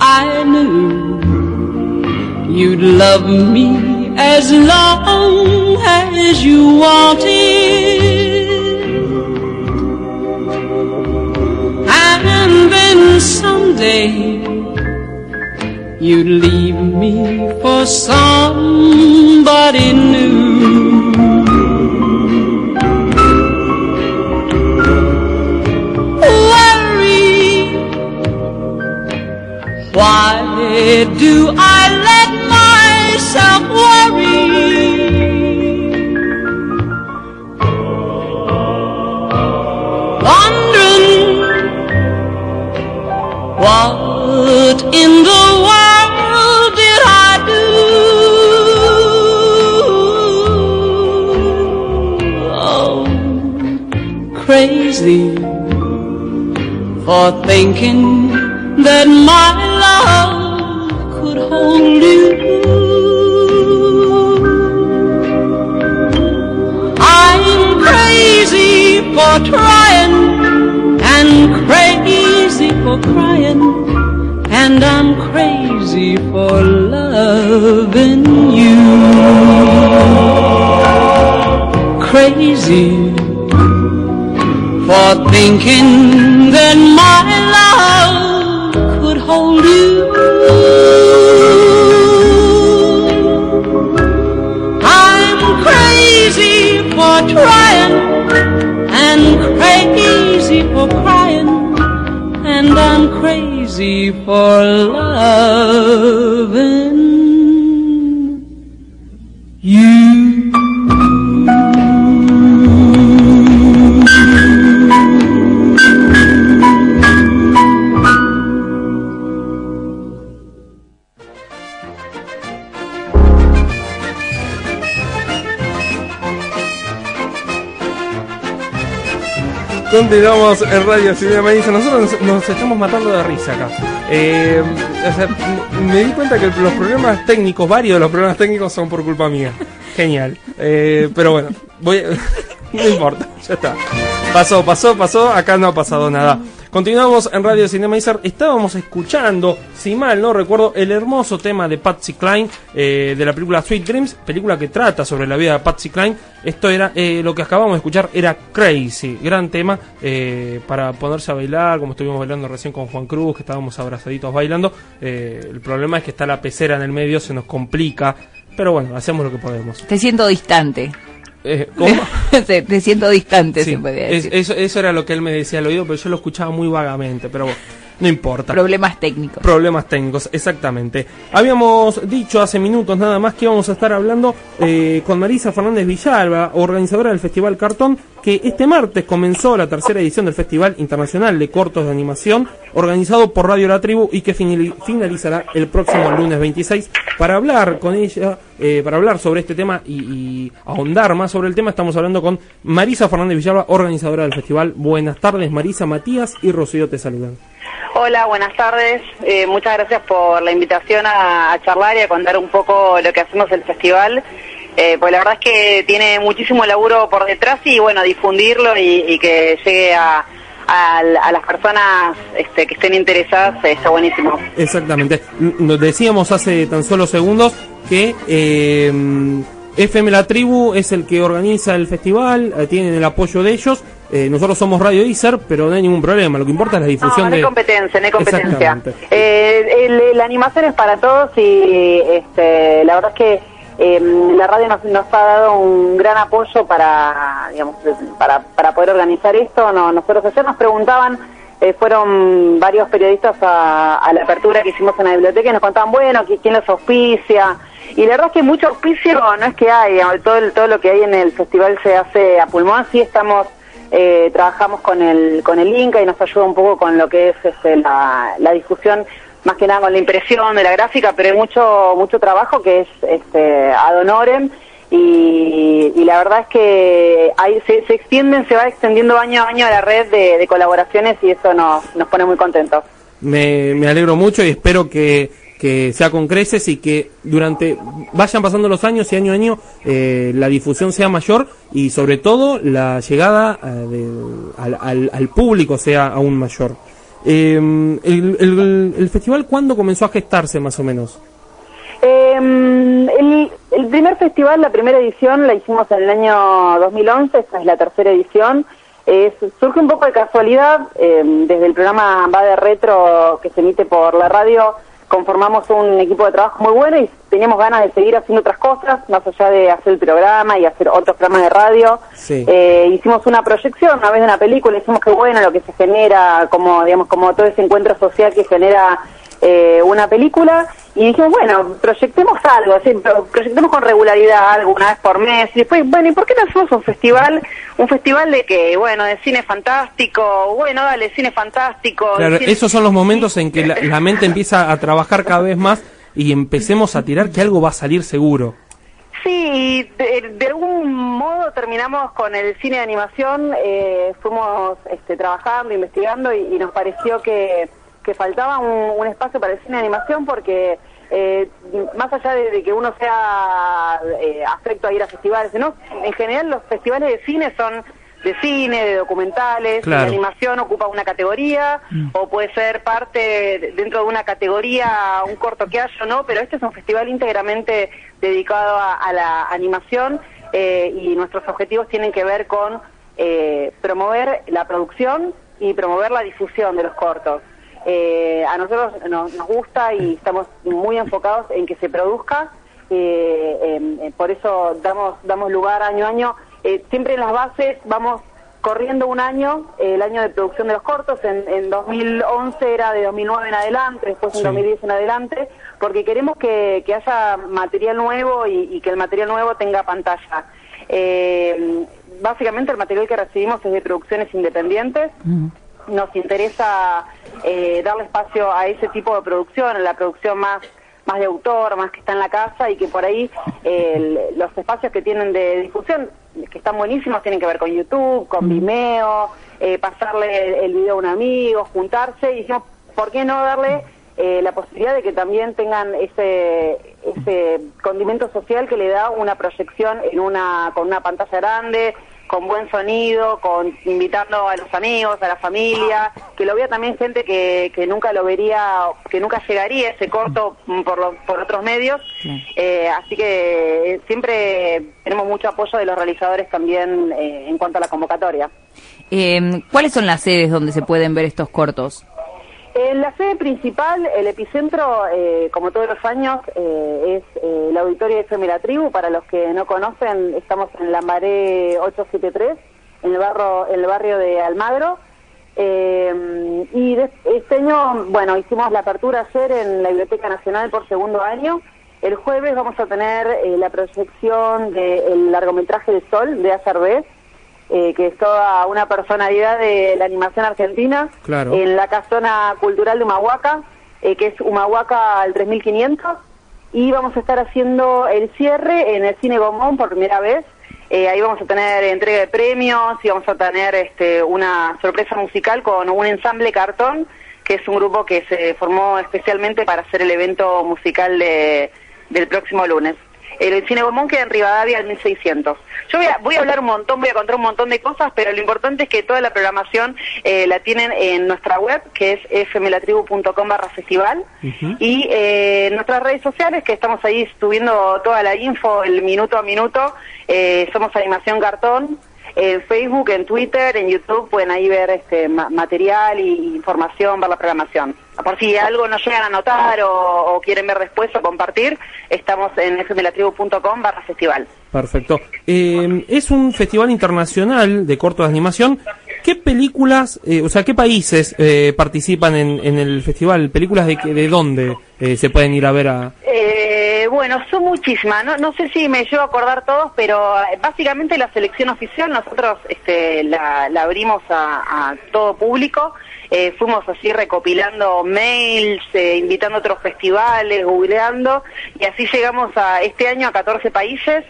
I knew you'd love me as long as you wanted. Someday you'd leave me for somebody new. Worry, why do I let myself worry? What in the world did I do? Oh, crazy for thinking that my love could hold you. I'm crazy for trying and crazy for crying, and I'm crazy for loving you. Crazy for thinking that my love could hold for loving Continuamos en Radio Cinema dice nosotros nos, nos estamos matando de risa acá. Eh, me di cuenta que los problemas técnicos, varios de los problemas técnicos son por culpa mía. Genial. Eh, pero bueno, voy no importa, ya está. Pasó, pasó, pasó, acá no ha pasado nada. Continuamos en Radio Cinemazer. Estábamos escuchando, si mal no recuerdo, el hermoso tema de Patsy Cline eh, de la película Sweet Dreams, película que trata sobre la vida de Patsy Cline. Esto era, eh, lo que acabamos de escuchar era Crazy, gran tema eh, para ponerse a bailar, como estuvimos bailando recién con Juan Cruz, que estábamos abrazaditos bailando. Eh, el problema es que está la pecera en el medio, se nos complica, pero bueno, hacemos lo que podemos. Te siento distante. Eh, ¿cómo? te, te siento distante, Sí, se podría es- decir. eso, eso era lo que él me decía al oído, pero yo lo escuchaba muy vagamente, pero bueno, no importa. Problemas técnicos. Problemas técnicos, exactamente. Habíamos dicho hace minutos nada más que íbamos a estar hablando eh, con Marisa Fernández Villalba, organizadora del Festival Cartón, que este martes comenzó la tercera edición del Festival Internacional de Cortos de Animación, organizado por Radio La Tribu y que finali- finalizará el próximo lunes 26. Para hablar con ella, eh, para hablar sobre este tema y, y ahondar más sobre el tema, estamos hablando con Marisa Fernández Villalba, organizadora del festival. Buenas tardes, Marisa, Matías y Rocío te saludan. Hola, buenas tardes. Eh, muchas gracias por la invitación a, charlar y a contar un poco lo que hacemos el festival. Eh, pues la verdad es que tiene muchísimo laburo por detrás y bueno, difundirlo y, que llegue a, a- las personas este, que estén interesadas eh, está buenísimo. Exactamente. Nos decíamos hace tan solo segundos que eh, FM La Tribu es el que organiza el festival, eh, tienen el apoyo de ellos. Eh, nosotros somos Radio Iser, pero no hay ningún problema. Lo que importa es la difusión No, no hay competencia, no hay competencia. Eh, el- la animación es para todos y este, la verdad es que eh, la radio nos, nos ha dado un gran apoyo para, digamos, para, para poder organizar esto. No, nosotros ayer nos preguntaban, eh, fueron varios periodistas a, a la apertura que hicimos en la biblioteca y nos contaban, bueno, ¿qui- ¿quién los auspicia? Y la verdad es que mucho auspicio no es que hay, todo, el- todo lo que hay en el festival se hace a pulmón, sí estamos eh, trabajamos con el con el Inca y nos ayuda un poco con lo que es este, la, la discusión más que nada con la impresión de la gráfica pero hay mucho mucho trabajo que es este ad honorem y, y la verdad es que hay, se, se extienden se va extendiendo año a año la red de, de colaboraciones y eso nos, nos pone muy contentos. Me, me alegro mucho y espero que, que sea con creces y que durante vayan pasando los años y año a año eh, la difusión sea mayor y sobre todo la llegada eh, de- al, al- al público sea aún mayor. Eh, el, el- el festival cuándo comenzó a gestarse más o menos? Eh, el, el primer festival, la primera edición, la hicimos en el año 2011, esta es la tercera edición. Surge un poco de casualidad, eh, desde el programa Va de Retro que se emite por la radio, conformamos un equipo de trabajo muy bueno y teníamos ganas de seguir haciendo otras cosas, más allá de hacer el programa y hacer otros programas de radio. Sí. Eh, hicimos una proyección a vez de una película, hicimos que bueno lo que se genera, como digamos, como todo ese encuentro social que genera eh, una película y dijimos, bueno, proyectemos algo, así, pro- proyectemos con regularidad algo una vez por mes y después, bueno, ¿y por qué no hacemos un festival? Un festival de que, bueno, de cine fantástico, bueno, dale, cine fantástico. Claro, cine- esos son los momentos en que la, la mente empieza a trabajar cada vez más y empecemos a tirar que algo va a salir seguro. Sí, de, de algún modo terminamos con el cine de animación, eh, fuimos este, trabajando, investigando y, y nos pareció que, que faltaba un, un espacio para el cine de animación porque eh, más allá de, de que uno sea eh, afecto a ir a festivales, ¿no? en general los festivales de cine son de cine, de documentales, Claro. de animación ocupa una categoría o puede ser parte de- dentro de una categoría, un corto que haya o no, pero este es un festival íntegramente dedicado a, a la animación eh, y nuestros objetivos tienen que ver con eh, promover la producción y promover la difusión de los cortos. Eh, a nosotros nos, nos gusta y estamos muy enfocados en que se produzca, eh, em, eh, por eso damos, damos lugar año a año. Eh, siempre en las bases vamos corriendo un año, eh, el año de producción de los cortos, en, en 2011 era de 2009 en adelante, después en Sí. 2010 en adelante, porque queremos que, que haya material nuevo y, y que el material nuevo tenga pantalla. Eh, básicamente el material que recibimos es de producciones independientes, nos interesa eh, darle espacio a ese tipo de producción, a la producción más más de autor, más que está en la casa y que por ahí eh, los espacios que tienen de difusión, que están buenísimos, tienen que ver con YouTube, con Vimeo, eh, pasarle el, el video a un amigo, juntarse y dijimos, ¿por qué no darle eh, la posibilidad de que también tengan ese, ese condimento social que le da una proyección en una con una pantalla grande, con buen sonido, con invitando a los amigos, a la familia, que lo vea también gente que, que nunca lo vería, que nunca llegaría ese corto mm, por, lo- por otros medios. Eh, así que eh, siempre tenemos mucho apoyo de los realizadores también eh, en cuanto a la convocatoria. Eh, ¿Cuáles son las sedes donde se pueden ver estos cortos? En la sede principal, el epicentro, eh, como todos los años, eh, es eh, el auditorio de La Tribu. Para los que no conocen, estamos en Lambaré 873, en el, barrio, en el barrio de Almagro. Eh, y este año, bueno, hicimos la apertura ayer en la Biblioteca Nacional por segundo año. El jueves vamos a tener la proyección del largometraje de Sol de Azarbez, eh, que es toda una personalidad de la animación argentina Claro. en la casona cultural de Humahuaca, eh, que es Humahuaca al 3500, y vamos a estar haciendo el cierre en el Cine Gomón por primera vez. Eh, ahí vamos a tener entrega de premios y vamos a tener este, una sorpresa musical con un ensamble cartón, que es un grupo que se formó especialmente para hacer el evento musical de- del próximo lunes. El Cine Gomón queda en Rivadavia al 1600. Yo voy a, voy a hablar un montón, voy a contar un montón de cosas, pero lo importante es que toda la programación eh, la tienen en nuestra web, que es fmlatribu.com barra festival, y eh, en nuestras redes sociales, que estamos ahí subiendo toda la info, el minuto a minuto, eh, somos Animación Cartón, en Facebook, en Twitter, en YouTube, pueden ahí ver este ma- material y información, ver la programación. Por si algo no llegan a notar o, quieren ver después o compartir, estamos en fmlatribu.com barra festival. Perfecto. Eh, es un festival internacional de cortos de animación. ¿Qué películas, eh, o sea, qué países eh, participan en, en el festival? ¿Películas de, de dónde eh, se pueden ir a ver a...? Bueno, son muchísimas. No, no sé si me llevo a acordar todos, pero eh, básicamente la selección oficial nosotros este, la, abrimos a, a todo público. Eh, fuimos así recopilando mails, eh, invitando a otros festivales, googleando, y así llegamos a este año a 14 países.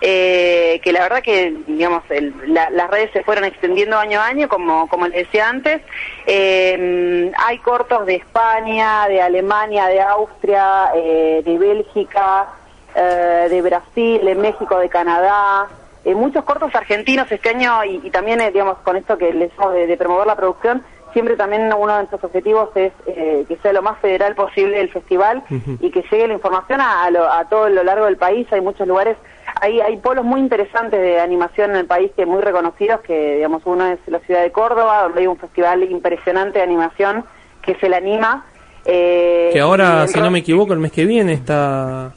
Eh, que la verdad que digamos el- la- las redes se fueron extendiendo año a año como como les decía antes. Eh, hay cortos de España de Alemania de Austria eh, de Bélgica eh, de Brasil de México de Canadá. Eh, muchos cortos argentinos este año y, y también eh, digamos con esto que les de, de promover la producción siempre también uno de nuestros objetivos es eh, que sea lo más federal posible el festival y que llegue la información a, a lo- a todo lo largo del país. Hay muchos lugares, hay, hay polos muy interesantes de animación en el país que muy reconocidos, que digamos uno es la ciudad de Córdoba, donde hay un festival impresionante de animación que es el Anima. eh, Que ahora, si no me equivoco, el mes que viene está...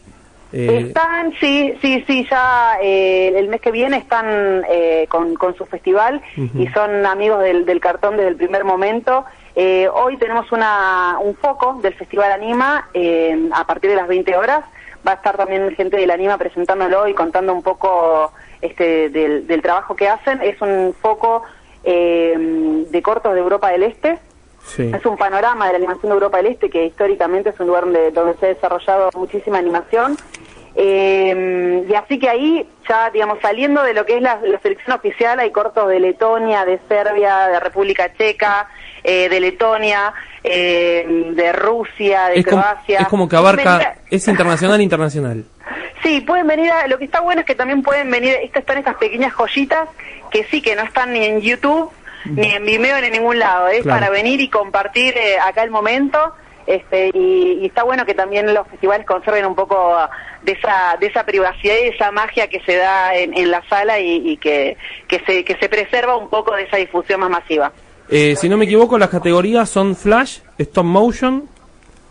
eh, están, sí, sí, sí, ya eh, el mes que viene están eh, con, con su festival y son amigos del, del cartón desde el primer momento. Eh, hoy tenemos una, un foco del Festival Anima a partir de las 20 horas. Va a estar también gente del Anima presentándolo y contando un poco este, del, del trabajo que hacen. Es un foco eh, de cortos de Europa del Este. sí. Es un panorama de la animación de Europa del Este, que históricamente es un lugar donde, donde se ha desarrollado muchísima animación. Eh, y así que ahí, ya digamos, saliendo de lo que es la, la selección oficial, hay cortos de Letonia, de Serbia, de República Checa, eh, de Letonia, eh, de Rusia, de Es como, Croacia. es como que abarca... Es internacional, internacional. Sí, pueden venir, a- lo que está bueno es que también pueden venir, estas están estas pequeñas joyitas que sí, que no están ni en YouTube, ni en Vimeo, ni en ningún lado, es Claro. para venir y compartir eh, acá el momento, este, y, y está bueno que también los festivales conserven un poco de esa, de esa privacidad y de esa magia que se da en, en la sala y, y que, que, se, que se preserva un poco de esa difusión más masiva. Eh, si no me equivoco, las categorías son Flash, Stop Motion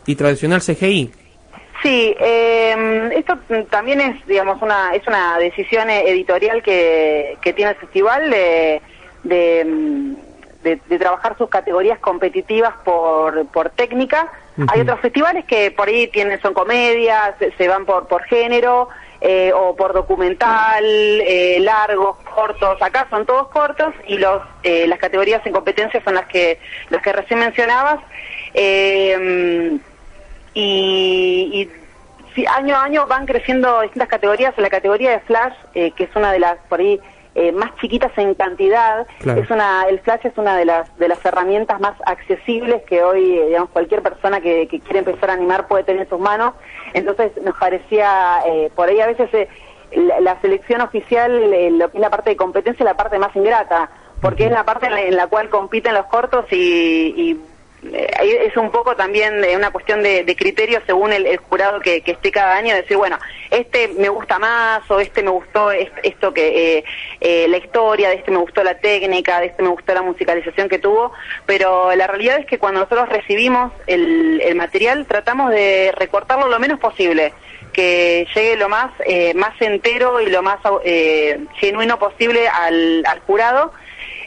y tradicional CGI. Sí, eh, esto también es, digamos, una es una decisión editorial que, que tiene el festival de, de, mm, de- de trabajar sus categorías competitivas por, por técnica. Hay otros festivales que por ahí tienen son comedias, se, se van por por género eh, o por documental, eh, largos, cortos. Acá son todos cortos y los eh, las categorías en competencia son las que las que recién mencionabas. Eh, y, y sí, año a año van creciendo distintas categorías. La categoría de Flash, eh, que es una de las por ahí eh, más chiquitas en cantidad, Claro. es una, el Flash es una de las de las herramientas más accesibles que hoy, eh, digamos, cualquier persona que, que quiere empezar a animar puede tener en sus manos. Entonces nos parecía, eh, por ahí a veces eh, la, la selección oficial, eh, lo que es la parte de competencia, es la parte más ingrata, porque es la parte en la, en la cual compiten los cortos y, y es un poco también eh, una cuestión de, de criterio según el, el jurado que, esté cada año, decir, bueno, este me gusta más o este me gustó est- esto que eh, eh, la historia, de este me gustó la técnica, de este me gustó la musicalización que tuvo, pero la realidad es que cuando nosotros recibimos el, el material tratamos de recortarlo lo menos posible que llegue lo más eh, más entero y lo más eh, genuino posible al, al jurado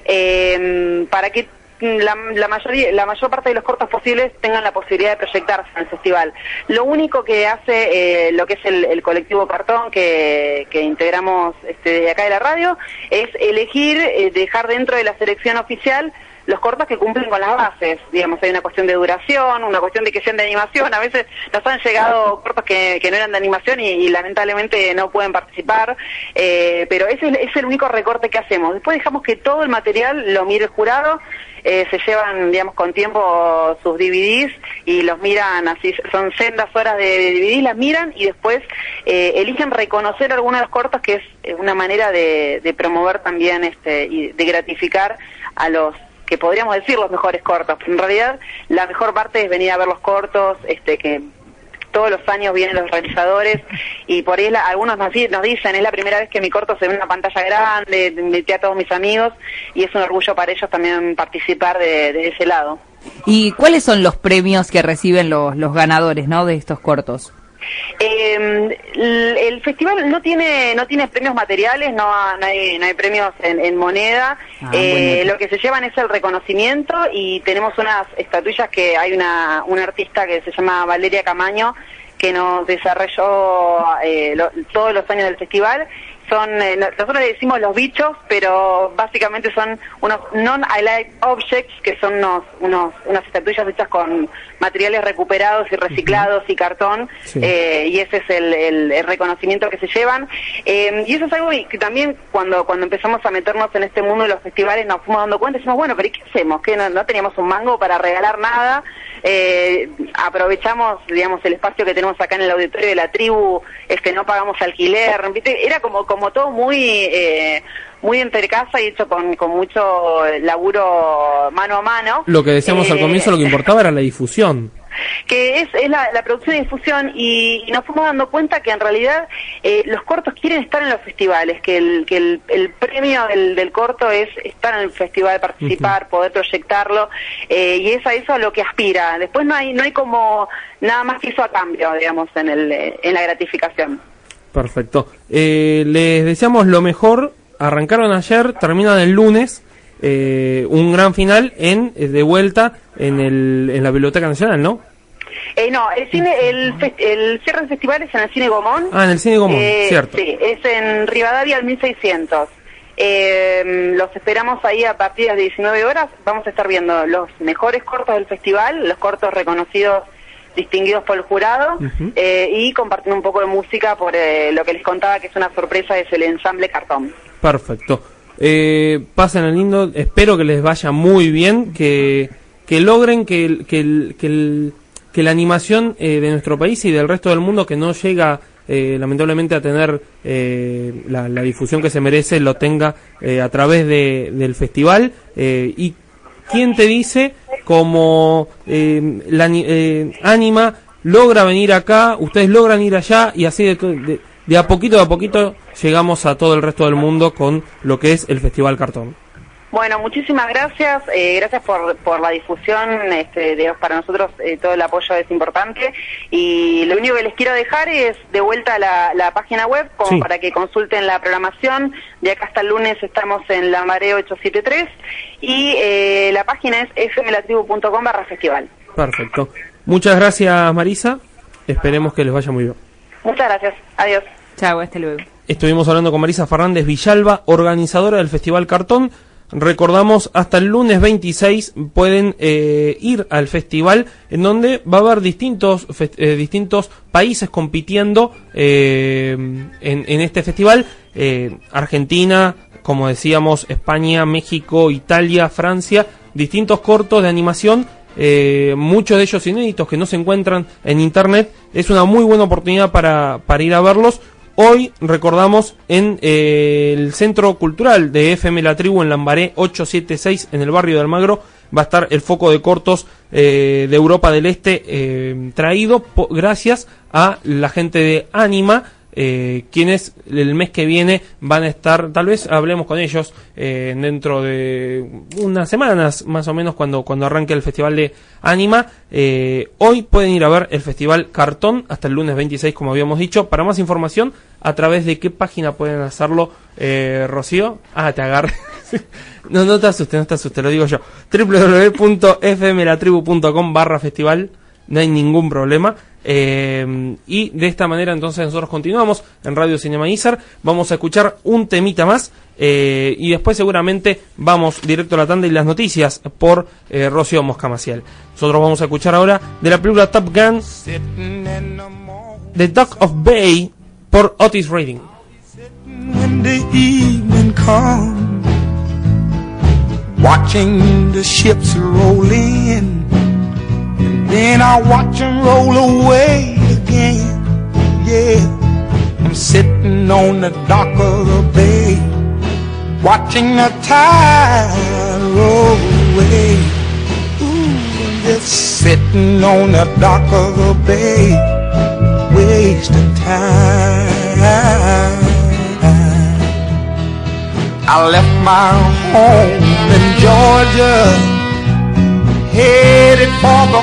eh, para que la, la mayoría, la mayor parte de los cortos posibles tengan la posibilidad de proyectarse en el festival. Lo único que hace eh, lo que es el, el colectivo Cartón que, que integramos este, de acá de la radio es elegir, eh, dejar dentro de la selección oficial los cortos que cumplen con las bases. Digamos, hay una cuestión de duración, una cuestión de que sean de animación. A veces nos han llegado cortos que, que no eran de animación y, y lamentablemente no pueden participar. Eh, pero ese es, es el único recorte que hacemos. Después dejamos que todo el material lo mire el jurado. Eh, se llevan, digamos, con tiempo sus DVDs y los miran así, son sendas horas de DVDs, las miran y después eh, eligen reconocer algunos de los cortos, que es eh, una manera de, de promover también este, y de gratificar a los que podríamos decir los mejores cortos. En realidad, la mejor parte es venir a ver los cortos, este, que todos los años vienen los realizadores y por ahí la- algunos nos, di- nos dicen, es la primera vez que mi corto se ve en una pantalla grande, invité a todos mis amigos y es un orgullo para ellos también participar de, de ese lado. ¿Y cuáles son los premios que reciben los, los ganadores ¿no? de estos cortos? Eh, el, festival no tiene no tiene premios materiales, no, ha- no hay, no hay premios en, en moneda. Ah, Eh, lo que se llevan es el reconocimiento y tenemos unas estatuillas que hay una, una artista que se llama Valeria Camaño que nos desarrolló eh, lo- todos los años del festival. Son, eh, no- nosotros le decimos los bichos, pero básicamente son unos non-alike objects, que son unos, unos, unas estatuillas hechas con materiales recuperados y reciclados y cartón, Sí. eh, y ese es el, el- el reconocimiento que se llevan. Eh, y eso es algo que también cuando, cuando empezamos a meternos en este mundo de los festivales nos fuimos dando cuenta y decimos, bueno, pero ¿y qué hacemos? Que no, no teníamos un mango para regalar nada. Eh, aprovechamos, digamos, el espacio que tenemos acá en el auditorio de la tribu, este no pagamos alquiler, ¿viste? Era como, como todo muy eh, muy entre casa y hecho con, con mucho laburo mano a mano. Lo que decíamos al Eh, comienzo, lo que importaba era la difusión. Que es, es la, la producción y difusión y, y nos fuimos dando cuenta que en realidad eh, los cortos quieren estar en los festivales, que el, que el, el premio del, del corto es estar en el festival, participar, poder proyectarlo eh, y es a eso a lo que aspira. Después no hay no hay como nada más que eso a cambio, digamos, en, el, eh, en la gratificación. Perfecto. Eh, les deseamos lo mejor. Arrancaron ayer, terminan el lunes. Eh, un gran final en eh, de vuelta en, el, en la Biblioteca Nacional, ¿no? Eh, no, el cine, el, el cierre del festival es en el Cine Gomón. Ah, en el Cine Gomón, Eh, cierto. Sí, es en Rivadavia al 1600. Eh, los esperamos ahí a partir de las 19 horas. Vamos a estar viendo los mejores cortos del festival, los cortos reconocidos, distinguidos por el jurado, eh, y compartiendo un poco de música por eh, lo que les contaba que es una sorpresa, es el ensamble cartón. Perfecto. Eh, pasen el lindo, espero que les vaya muy bien, que, que logren que, que, que, la animación eh, de nuestro país y del resto del mundo que no llega eh, lamentablemente a tener eh, la, difusión que se merece, lo tenga eh, a través de, del festival. y quién te dice como eh, la ani- Anima logra venir acá, ustedes logran ir allá y así de, de, de a poquito a poquito llegamos a todo el resto del mundo con lo que es el Festival Cartón. Bueno, muchísimas gracias, eh, gracias por, por la difusión, este, de- para nosotros eh, todo el apoyo es importante y lo único que les quiero dejar es de vuelta la, la página web como Sí. para que consulten la programación, de acá hasta el lunes estamos en la Mareo 873 y eh, la página es fmlatribu.com barra festival. Perfecto. Muchas gracias Marisa, esperemos que les vaya muy bien. Muchas gracias, adiós. Chao, hasta luego. Estuvimos hablando con Marisa Fernández Villalba, organizadora del Festival Cartón. Recordamos, hasta el lunes 26 pueden eh, ir al festival en donde va a haber distintos, eh, distintos países compitiendo eh, en, en este festival. Eh, Argentina, como decíamos, España, México, Italia, Francia, distintos cortos de animación eh, muchos de ellos inéditos que no se encuentran en internet. Es una muy buena oportunidad para, para ir a verlos. Hoy recordamos en eh, el Centro Cultural de FM La Tribu en Lambaré 876 en el barrio de Almagro va a estar el foco de cortos eh, de Europa del Este eh, traído gracias a la gente de Anima eh, quienes el mes que viene van a estar, tal vez hablemos con ellos eh, dentro de unas semanas más o menos cuando, cuando arranque el festival de Anima. Eh, hoy pueden ir a ver el festival Cartón hasta el lunes 26 como habíamos dicho. Para más información, a través de qué página pueden hacerlo, eh, Rocío. Ah, te agarré. no, no te asustes, no te asustes, lo digo yo. www.fmlatribu.com barra festival no hay ningún problema. Eh, y de esta manera entonces nosotros continuamos en Radio Cinema Izar. Vamos a escuchar un temita más eh, y después seguramente vamos directo a la tanda y las noticias por eh, Rocío Mosca Maciel. Nosotros vamos a escuchar ahora de la película Top Gun The Dock of Bay por Otis Reading. watching the ships roll in, then I watch them roll away again. Yeah, I'm sitting on the dock of the bay, watching the tide roll away. Ooh, just sitting on the dock of the bay, wasting time. I left my home in Georgia, headed for the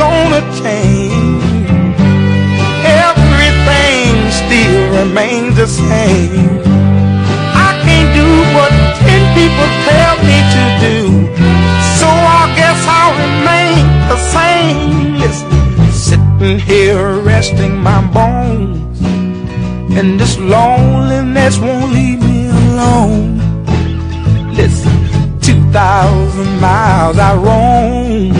Gonna change. Everything still remains the same. I can't do what ten people tell me to do, so I guess I'll remain the same. Listen, sitting here resting my bones. And this loneliness won't leave me alone. Listen, 2,000 miles I roam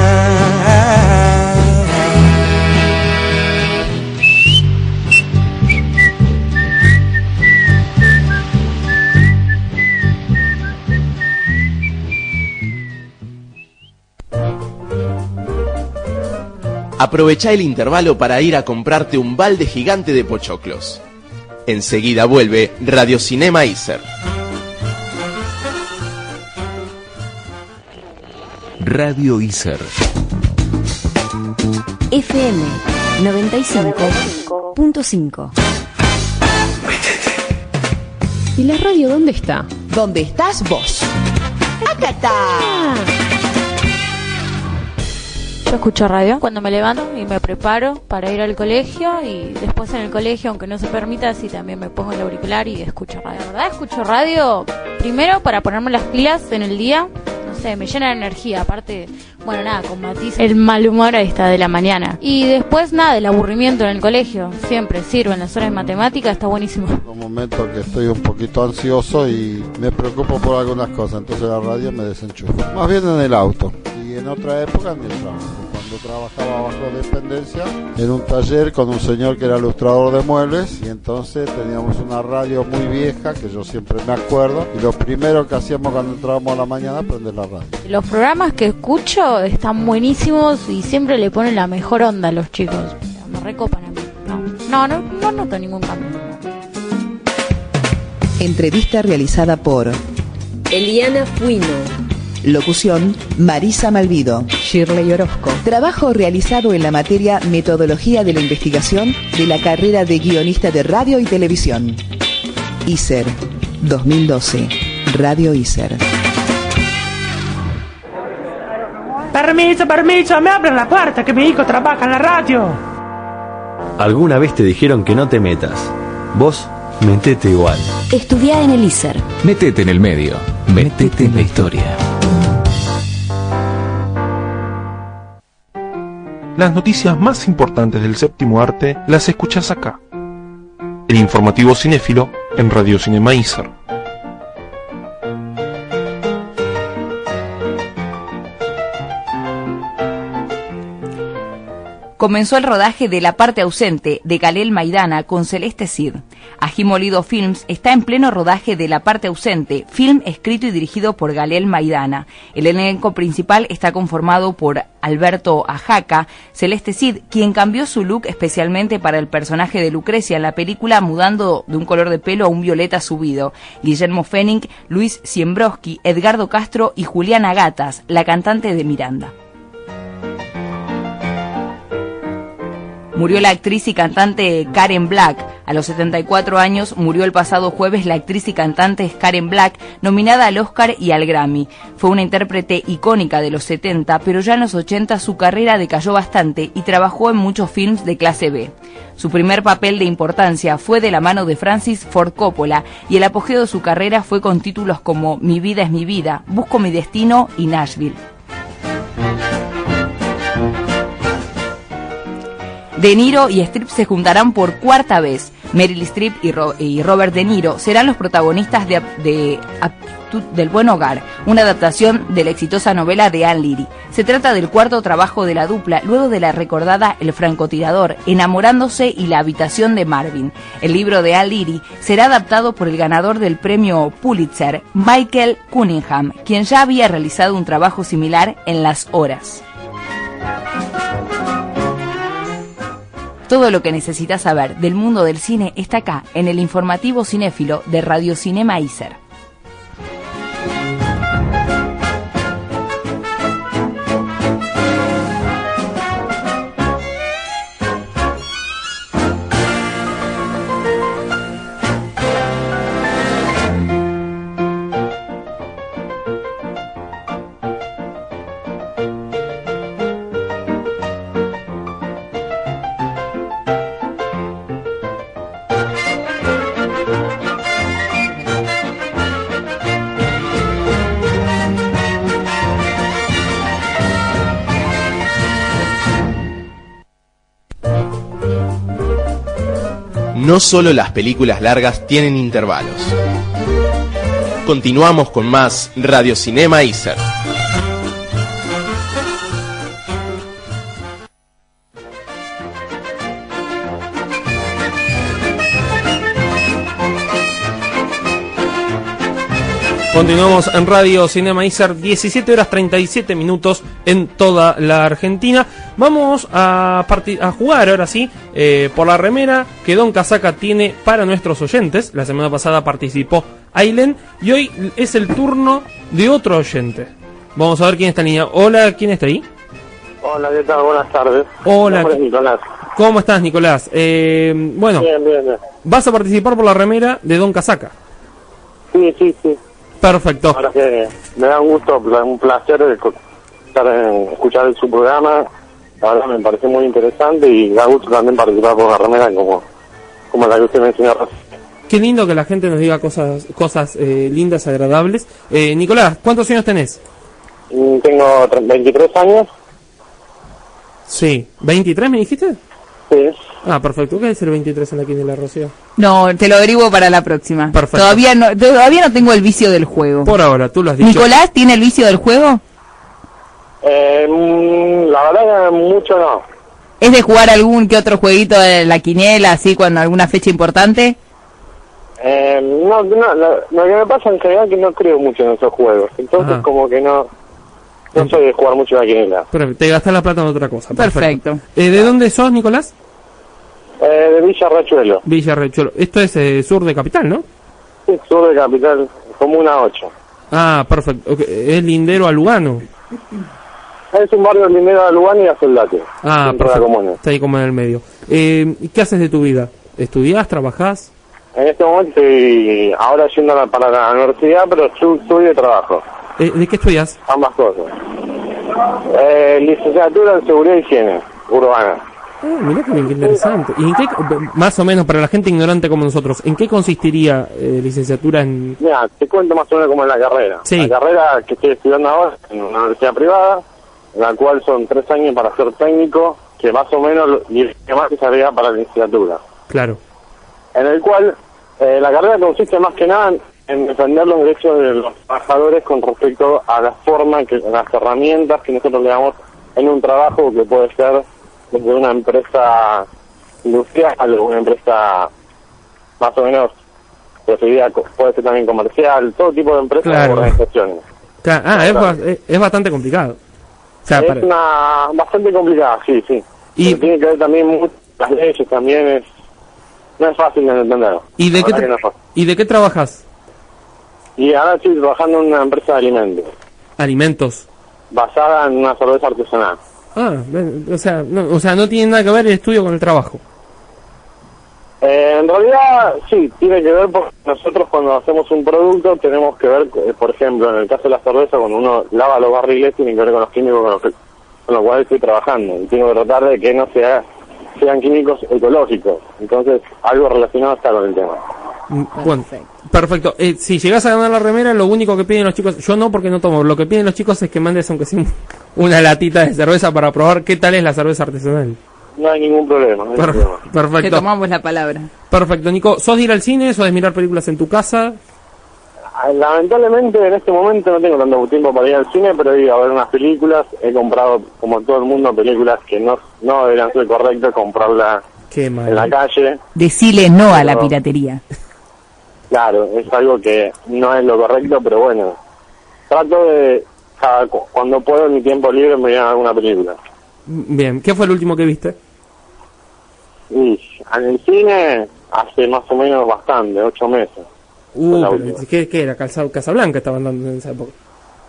Aprovecha el intervalo para ir a comprarte un balde gigante de pochoclos. Enseguida vuelve Radio Cinema Iser. Radio Iser. FM 95.5. ¿Y la radio dónde está? ¿Dónde estás vos? Acá está. Yo escucho radio cuando me levanto y me preparo para ir al colegio y después en el colegio, aunque no se permita, así también me pongo el auricular y escucho radio. La verdad, escucho radio primero para ponerme las pilas en el día. No sé, me llena de energía. Aparte, bueno, nada, con matiz el mal humor ahí está de la mañana. Y después, nada, el aburrimiento en el colegio. Siempre sirve en las horas de matemática, está buenísimo. Un momento que estoy un poquito ansioso y me preocupo por algunas cosas, entonces la radio me desenchufa. Más bien en el auto y en otra época en el trabajo. Cuando trabajaba bajo dependencia en un taller con un señor que era ilustrador de muebles y entonces teníamos una radio muy vieja que yo siempre me acuerdo y lo primero que hacíamos cuando entrábamos a la mañana prender la radio. Los programas que escucho están buenísimos y siempre le ponen la mejor onda a los chicos. Me recopan a mí. No, no, no, no noto ningún cambio. Entrevista realizada por Eliana Fuino. Locución Marisa Malvido. Shirley Orozco. Trabajo realizado en la materia Metodología de la Investigación de la carrera de guionista de radio y televisión. ISER 2012. Radio ISER. Permiso, permiso, me abren la puerta que mi hijo trabaja en la radio. Alguna vez te dijeron que no te metas. Vos, metete igual. Estudia en el ISER. Metete en el medio. Metete en la historia. Las noticias más importantes del séptimo arte las escuchas acá. El informativo cinéfilo en Radio Cinema comenzó el rodaje de La parte ausente de Galel Maidana con Celeste Cid. Ají Molido Films está en pleno rodaje de La parte ausente, film escrito y dirigido por Galel Maidana. El elenco principal está conformado por Alberto Ajaca, Celeste Cid, quien cambió su look especialmente para el personaje de Lucrecia en la película mudando de un color de pelo a un violeta subido, Guillermo Fenning, Luis Siembroski, Edgardo Castro y Juliana Gatas, la cantante de Miranda. Murió la actriz y cantante Karen Black. A los 74 años murió el pasado jueves la actriz y cantante Karen Black, nominada al Oscar y al Grammy. Fue una intérprete icónica de los 70, pero ya en los 80 su carrera decayó bastante y trabajó en muchos films de clase B. Su primer papel de importancia fue de la mano de Francis Ford Coppola y el apogeo de su carrera fue con títulos como Mi vida es mi vida, Busco mi destino y Nashville. De Niro y Strip se juntarán por cuarta vez. Meryl Streep y, Ro y Robert De Niro serán los protagonistas de, de del Buen Hogar, una adaptación de la exitosa novela de Anne Leary. Se trata del cuarto trabajo de la dupla, luego de la recordada El francotirador, Enamorándose y La habitación de Marvin. El libro de Anne Leary será adaptado por el ganador del premio Pulitzer, Michael Cunningham, quien ya había realizado un trabajo similar en Las Horas. Todo lo que necesitas saber del mundo del cine está acá, en el informativo cinéfilo de Radio Cinema Iser. No solo las películas largas tienen intervalos. Continuamos con más Radio Cinema Iser. Continuamos en Radio Cinema Iser, 17 horas 37 minutos en toda la Argentina. Vamos a, a jugar ahora sí eh, por la remera que Don Casaca tiene para nuestros oyentes. La semana pasada participó Ailen y hoy es el turno de otro oyente. Vamos a ver quién está en línea. Hola, ¿quién está ahí? Hola, ¿qué tal? Buenas tardes. Hola. Es Nicolás. ¿Cómo estás, Nicolás? Eh, bueno, Bien, bien, bien. vas a participar por la remera de Don Casaca. Sí, sí, sí. Perfecto. Ahora que me da un gusto, un placer estar en- escuchar su programa. La verdad me parece muy interesante y da gusto también participar por la remera como, como la que usted mencionó. Qué lindo que la gente nos diga cosas cosas eh, lindas, agradables. Eh, Nicolás, ¿cuántos años tenés? Y Tengo tre- 23 años. Sí. ¿23 me dijiste? Sí. Ah, perfecto. ¿Qué es el 23 en la quiniela, Rocío? No, te lo averiguo para la próxima. Perfecto. Todavía no, todavía no tengo el vicio del juego. Por ahora, tú lo has dicho. ¿Nicolás tiene el vicio del juego? Eh, mm, la verdad que mucho no. ¿Es de jugar algún que otro jueguito de la quiniela, así, cuando alguna fecha importante? Eh, no, no, lo, lo que me pasa en general es que no creo mucho en esos juegos. Entonces Ajá. como que no, no soy de jugar mucho a la quiniela. Pero te gastas la plata en otra cosa. Perfecto. Eh, ¿De dónde sos, Nicolás? Eh, de Villa Rachuelo. Villa Rechuelo. Esto es eh, sur de Capital, ¿no? Sí, sur de Capital, como una 8. Ah, perfecto. Es lindero a Lugano. Es un barrio lindero de Lugano y a Soldate. Ah, perfecto. comuna. Está ahí como en el medio. Eh, ¿y ¿Qué haces de tu vida? ¿Estudiás? ¿Trabajás? En este momento estoy ahora yendo a para la universidad, pero estudio y trabajo. Eh, ¿De qué estudias? Ambas cosas. Eh, licenciatura en Seguridad y Higiene Urbana. Ah, mirá que interesante. ¿Y en qué, más o menos para la gente ignorante como nosotros, en qué consistiría eh, licenciatura en... Mira, te cuento más o menos cómo es la carrera. Sí. La carrera que estoy estudiando ahora en una universidad privada, en la cual son tres años para ser técnico, que más o menos que más que sería para la licenciatura. Claro. En el cual eh, la carrera consiste más que nada en- en defender los derechos de los trabajadores con respecto a la forma, que las herramientas que nosotros le damos en un trabajo que puede ser desde una empresa industrial una empresa más o menos co- puede ser también comercial, todo tipo de empresas Claro. o organizaciones. Claro, Ah, es, es- bastante complicado. O sea, es para- una bastante complicada, sí, sí. Y- Pero tiene que ver también mucho las leyes, también es no es fácil de entender. ¿Y de, qué no. ¿Y de qué trabajas? Y ahora estoy trabajando en una empresa de alimentos, Alimentos. basada en una cerveza artesanal. Ah, o sea, no, o sea, no tiene nada que ver el estudio con el trabajo. Eh, en realidad, sí, tiene que ver porque nosotros cuando hacemos un producto tenemos que ver, eh, por ejemplo, en el caso de la cerveza, cuando uno lava los barriles, tiene que ver con los químicos con los, que- con los cuales estoy trabajando. Y tengo que tratar de que no sea, sean químicos ecológicos. Entonces, algo relacionado está con el tema. Mm, Bueno, perfecto. Eh, si llegas a ganar la remera, lo único que piden los chicos, yo no porque no tomo, lo que piden los chicos es que mandes aunque sea un- una latita de cerveza para probar qué tal es la cerveza artesanal. No hay ningún problema. no hay Per- problema. Te perfecto. tomamos la palabra. Perfecto, Nico. ¿Sos de ir al cine? ¿Sos de mirar películas en tu casa? Ah, Lamentablemente en este momento no tengo tanto tiempo para ir al cine, pero he ido a ver unas películas. He comprado, como todo el mundo, películas que no, no deberían ser correctas comprarla Qué en la calle. Decile no a la piratería. Claro, es algo que no es lo correcto, pero bueno. Trato de, cada, cuando puedo en mi tiempo libre, me voy a ver alguna película. Bien, ¿qué fue el último que viste? Y en el cine hace más o menos bastante, ocho meses. Uh. ¿qué, qué era? Calza- Casablanca estaban dando en esa época.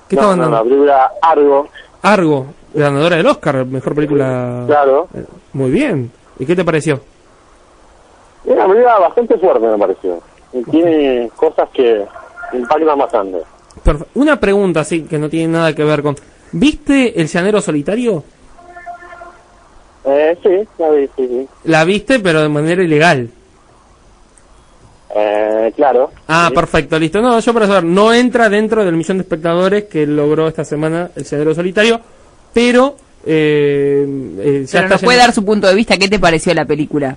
¿Qué No, estaban no, dando? la película Argo, Argo, ganadora del Oscar, mejor película. claro. Eh, Muy bien. ¿Y qué te pareció? Una película bastante fuerte, me pareció. Y tiene cosas que impactan bastante. Perfe- Una pregunta así que no tiene nada que ver con. ¿Viste El Llanero Solitario? Eh, sí, la vi, sí, sí. La viste, pero de manera ilegal. Eh, claro. Ah, Sí. perfecto, listo. No, yo para saber, no entra dentro del millón de espectadores que logró esta semana El Llanero Solitario, pero eh, eh, ya Pero está nos puede dar su punto de vista. ¿Qué te pareció la película?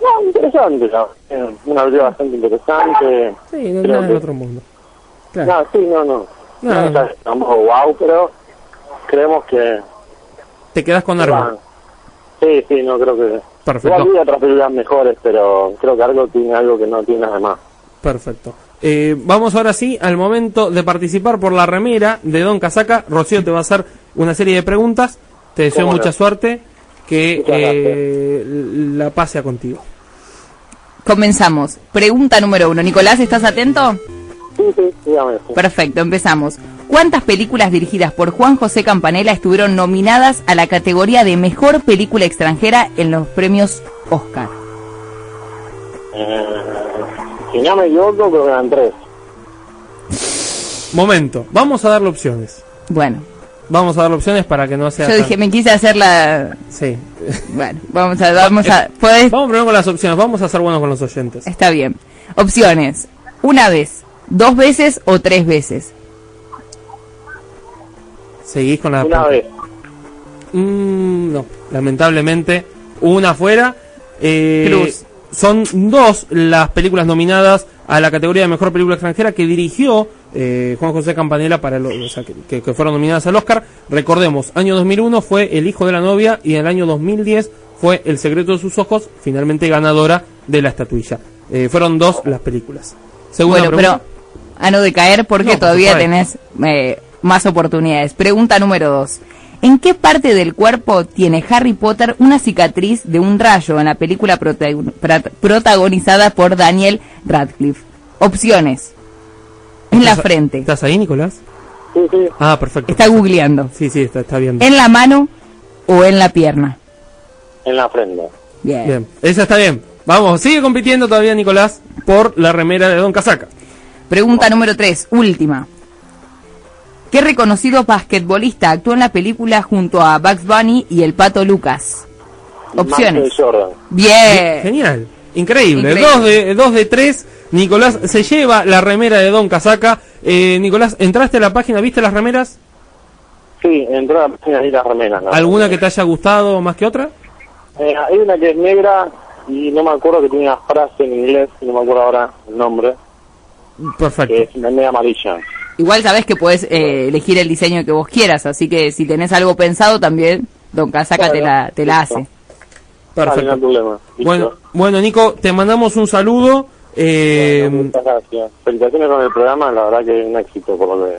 No, interesante, ¿no? Eh, una película bastante interesante. Sí, no nada que- del otro mundo. Claro. No, sí, no, no. No, No, no. está tampoco wow, pero creemos que... Te quedas con Argo. Sí, sí, no creo que... Perfecto. Igual otras películas mejores, pero creo que algo tiene algo que no tiene nada más. Perfecto. Eh, vamos ahora sí al momento de participar por la remera de Don Casaca. Rocío te va a hacer una serie de preguntas. Te deseo no. mucha suerte. Que eh, la pase a contigo. Comenzamos. Pregunta número uno. Nicolás, ¿estás atento? Sí, sí, dígame. sí. Perfecto, empezamos. ¿Cuántas películas dirigidas por Juan José Campanella estuvieron nominadas a la categoría de Mejor Película Extranjera en los premios Oscar? Eh, si no me equivoco, creo que eran tres. Momento. Vamos a darle opciones. Bueno, Vamos a darle opciones para que no sea. yo tan- dije, me quise hacer la... Sí. Bueno, vamos a... Vamos a ¿puedes? Vamos primero con las opciones. Vamos a ser buenos con los oyentes. Está bien. Opciones. Una vez, dos veces o tres veces. Seguís con la. Una vez. Mm, no, lamentablemente, una fuera. Eh, Cruz. Son dos las películas nominadas a la categoría de mejor película extranjera que dirigió eh, Juan José Campanella para lo- o sea, que, que- que fueron nominadas al Oscar. Recordemos, año 2001 fue El hijo de la novia y en el año 2010 fue El secreto de sus ojos, finalmente ganadora de la estatuilla. Eh, fueron dos las películas. Segunda bueno, pregunta. pero a no decaer porque No, todavía tenés eh, más oportunidades. Pregunta número dos. ¿En qué parte del cuerpo tiene Harry Potter una cicatriz de un rayo en la película protagonizada por Daniel Radcliffe? Opciones. En la ¿Estás- frente. ¿Estás ahí, Nicolás? Sí, sí. Ah, perfecto. Está googleando. Sí, sí, está, está bien. ¿En la mano o en la pierna? En la frente. Bien. Bien, esa está bien. Vamos, sigue compitiendo todavía Nicolás por la remera de Don Casaca. Pregunta número 3, última. ¿Qué reconocido basquetbolista actuó en la película junto a Bugs Bunny y el Pato Lucas? Opciones. Jordan. Bien. Genial, increíble. Increíble. Dos de dos de tres. Nicolás se lleva la remera de Don Casaca. Eh, Nicolás, ¿entraste a la página? ¿Viste las remeras? Sí, entró a la página y las remeras. ¿no? ¿Alguna que te haya gustado más que otra? Eh, hay una que es negra y no me acuerdo que tiene una frase en inglés, no me acuerdo ahora el nombre, Perfecto. que es una media amarilla. Igual sabes que puedes eh, elegir el diseño que vos quieras, así que si tenés algo pensado también, Don Casaca te la, te la hace. Perfecto. no. Bueno, bueno, Nico, te mandamos un saludo. Eh, Muchas gracias. Felicitaciones con el programa, la verdad que es un éxito por lo que.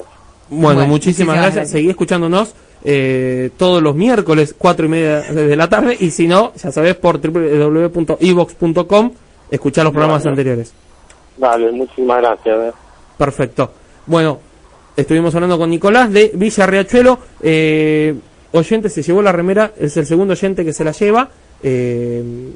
Bueno, Bueno, muchísimas gracias. gracias. Seguí escuchándonos eh, todos los miércoles, cuatro y media de la tarde. Y si no, ya sabes, por www.evox.com, escuchar los programas anteriores. Dale, muchísimas gracias. eh. Perfecto. Bueno, estuvimos hablando con Nicolás de Villa Riachuelo. Eh, oyente se llevó la remera, es el segundo oyente que se la lleva. Eh,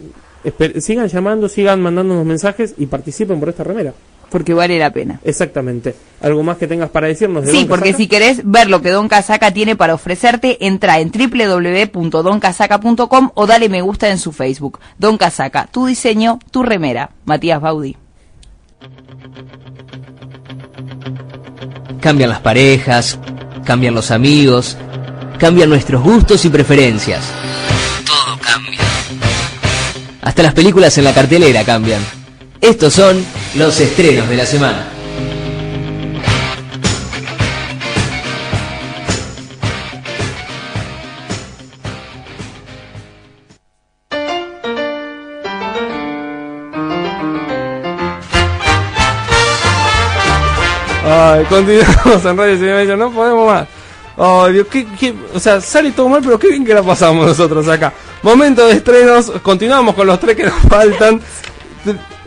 sigan llamando, sigan mandándonos mensajes y participen por esta remera. Porque vale la pena. Exactamente. ¿Algo más que tengas para decirnos de Sí, Don porque Casaca? si querés ver lo que Don Casaca tiene para ofrecerte, entra en www.doncasaca.com o dale me gusta en su Facebook. Don Casaca, tu diseño, tu remera. Matías Baudi. Cambian las parejas, cambian los amigos, cambian nuestros gustos y preferencias. Todo cambia. Hasta las películas en la cartelera cambian. Estos son los estrenos de la semana. Ay, continuamos en Radio no podemos más. Ay, Dios, qué, qué- o sea, sale todo mal, pero qué bien que la pasamos nosotros acá. Momento de estrenos, continuamos con los tres que nos faltan.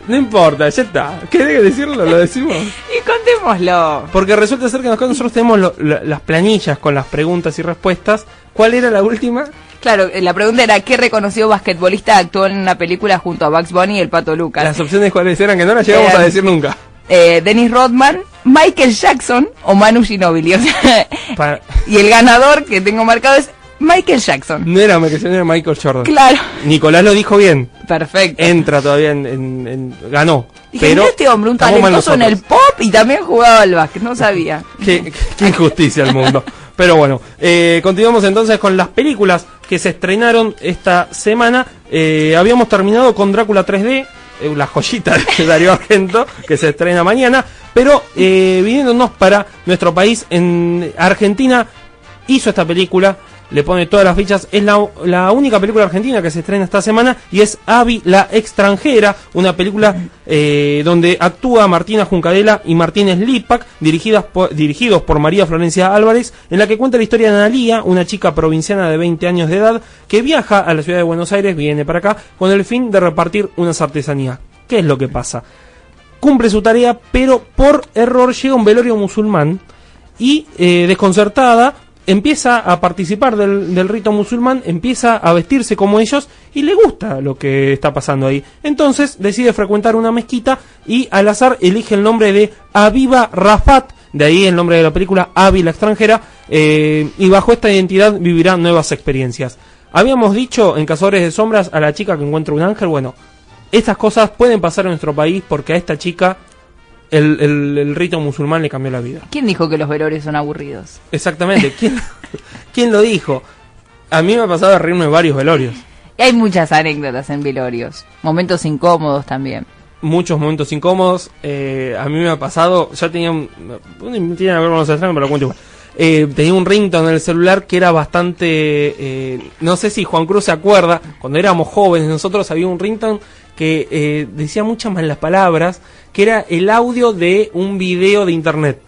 No importa, ya está. ¿Querés decirlo? Lo decimos. Y contémoslo. Porque resulta ser que nosotros tenemos lo- lo- las planillas con las preguntas y respuestas. ¿Cuál era la última? Claro, eh, la pregunta era ¿qué reconocido basquetbolista actuó en una película junto a Bugs Bunny y el Pato Lucas? Las opciones cuáles eran que no las llegamos Eh, a decir nunca. Eh, Dennis Rodman, Michael Jackson o Manu Ginóbili. O sea, Pa- y el ganador que tengo marcado es Michael Jackson. no era se era Michael Jordan. Claro, Nicolás lo dijo bien. perfecto. Entra todavía en, en- en- ganó. Dije, pero "Mirá este hombre, un talentoso en el pop y también jugaba al básquet, no sabía. Qué, qué injusticia el mundo. Pero bueno, eh, continuamos entonces con las películas que se estrenaron esta semana. Eh, habíamos terminado con Drácula 3D, eh, la joyita de Darío Argento, que se estrena mañana. Pero eh, viniéndonos para nuestro país, en Argentina hizo esta película, le pone todas las fichas. Es la, la única película argentina que se estrena esta semana y es Avi la extranjera, una película eh, donde actúa Martina Juncadela y Martínez Lipak, dirigidas dirigidos por María Florencia Álvarez, en la que cuenta la historia de Analía, una chica provinciana de 20 años de edad que viaja a la ciudad de Buenos Aires, viene para acá, con el fin de repartir unas artesanías. ¿Qué es lo que pasa? Cumple su tarea, pero por error llega un velorio musulmán y eh, desconcertada empieza a participar del, rito musulmán, empieza a vestirse como ellos y le gusta lo que está pasando ahí. Entonces decide frecuentar una mezquita y al azar elige el nombre de Aviva Rafat, de ahí el nombre de la película Avi la extranjera, eh, y bajo esta identidad vivirá nuevas experiencias. Habíamos dicho en Cazadores de Sombras a la chica que encuentra un ángel, bueno, estas cosas pueden pasar en nuestro país porque a esta chica el, el- el rito musulmán le cambió la vida. ¿Quién dijo que los velorios son aburridos? Exactamente. ¿Quién, quién lo dijo? A mí me ha pasado de reírme de varios velorios. Y hay muchas anécdotas en velorios. Momentos incómodos también. Muchos momentos incómodos. eh, a mí me ha pasado. Ya tenía un. tiene ver con los estrenos, pero lo cuento igual. Eh, tenía un ringtone en el celular que era bastante. eh, no sé si Juan Cruz se acuerda. Cuando éramos jóvenes, nosotros había un ringtone que eh, decía muchas malas palabras. Que era el audio de un video de internet.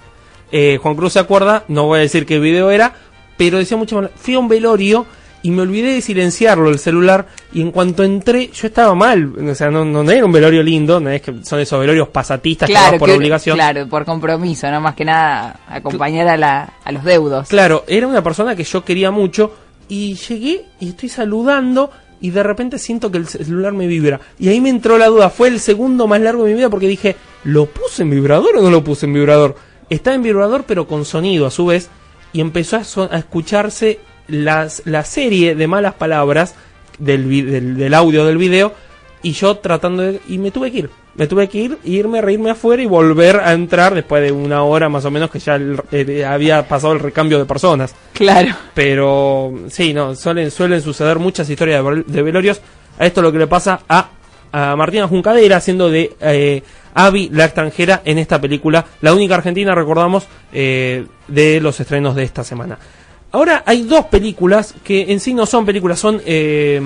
Eh, Juan Cruz se acuerda, no voy a decir qué video era, pero decía mucho mal. Fui a un velorio y me olvidé de silenciarlo el celular y en cuanto entré yo estaba mal, o sea, no, no era un velorio lindo, no es que son esos velorios pasatistas que vas Claro, por que- obligación. claro, por compromiso, no más que nada acompañar a, la, a los deudos. Claro, era una persona que yo quería mucho y llegué y estoy saludando y de repente siento que el celular me vibra. Y ahí me entró la duda, fue el segundo más largo de mi vida porque dije, ¿lo puse en vibrador o no lo puse en vibrador? Está en vibrador pero con sonido a su vez y empezó a, a escucharse las, la serie de malas palabras del, del, del audio del video y yo tratando de... y me tuve que ir. Me tuve que ir, irme, reírme afuera y volver a entrar después de una hora más o menos que ya el- eh, había pasado el recambio de personas. Claro. Pero sí, no, suelen, suelen suceder muchas historias de, vel- de velorios. A esto es lo que le pasa a, a Martina Juncadera haciendo de eh, Abby la extranjera en esta película, la única argentina, recordamos, eh, de los estrenos de esta semana. Ahora hay dos películas que en sí no son películas, son eh,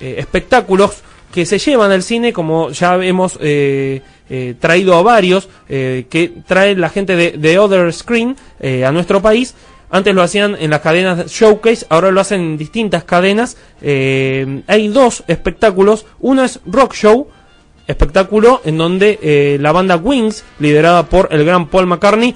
eh, espectáculos que se llevan al cine, como ya hemos eh, eh, traído a varios, eh, que trae la gente de, Other Screen a nuestro país. Antes lo hacían en las cadenas Showcase, ahora lo hacen en distintas cadenas. Hay dos espectáculos. Uno es Rock Show, espectáculo en donde la banda Wings, liderada por el gran Paul McCartney,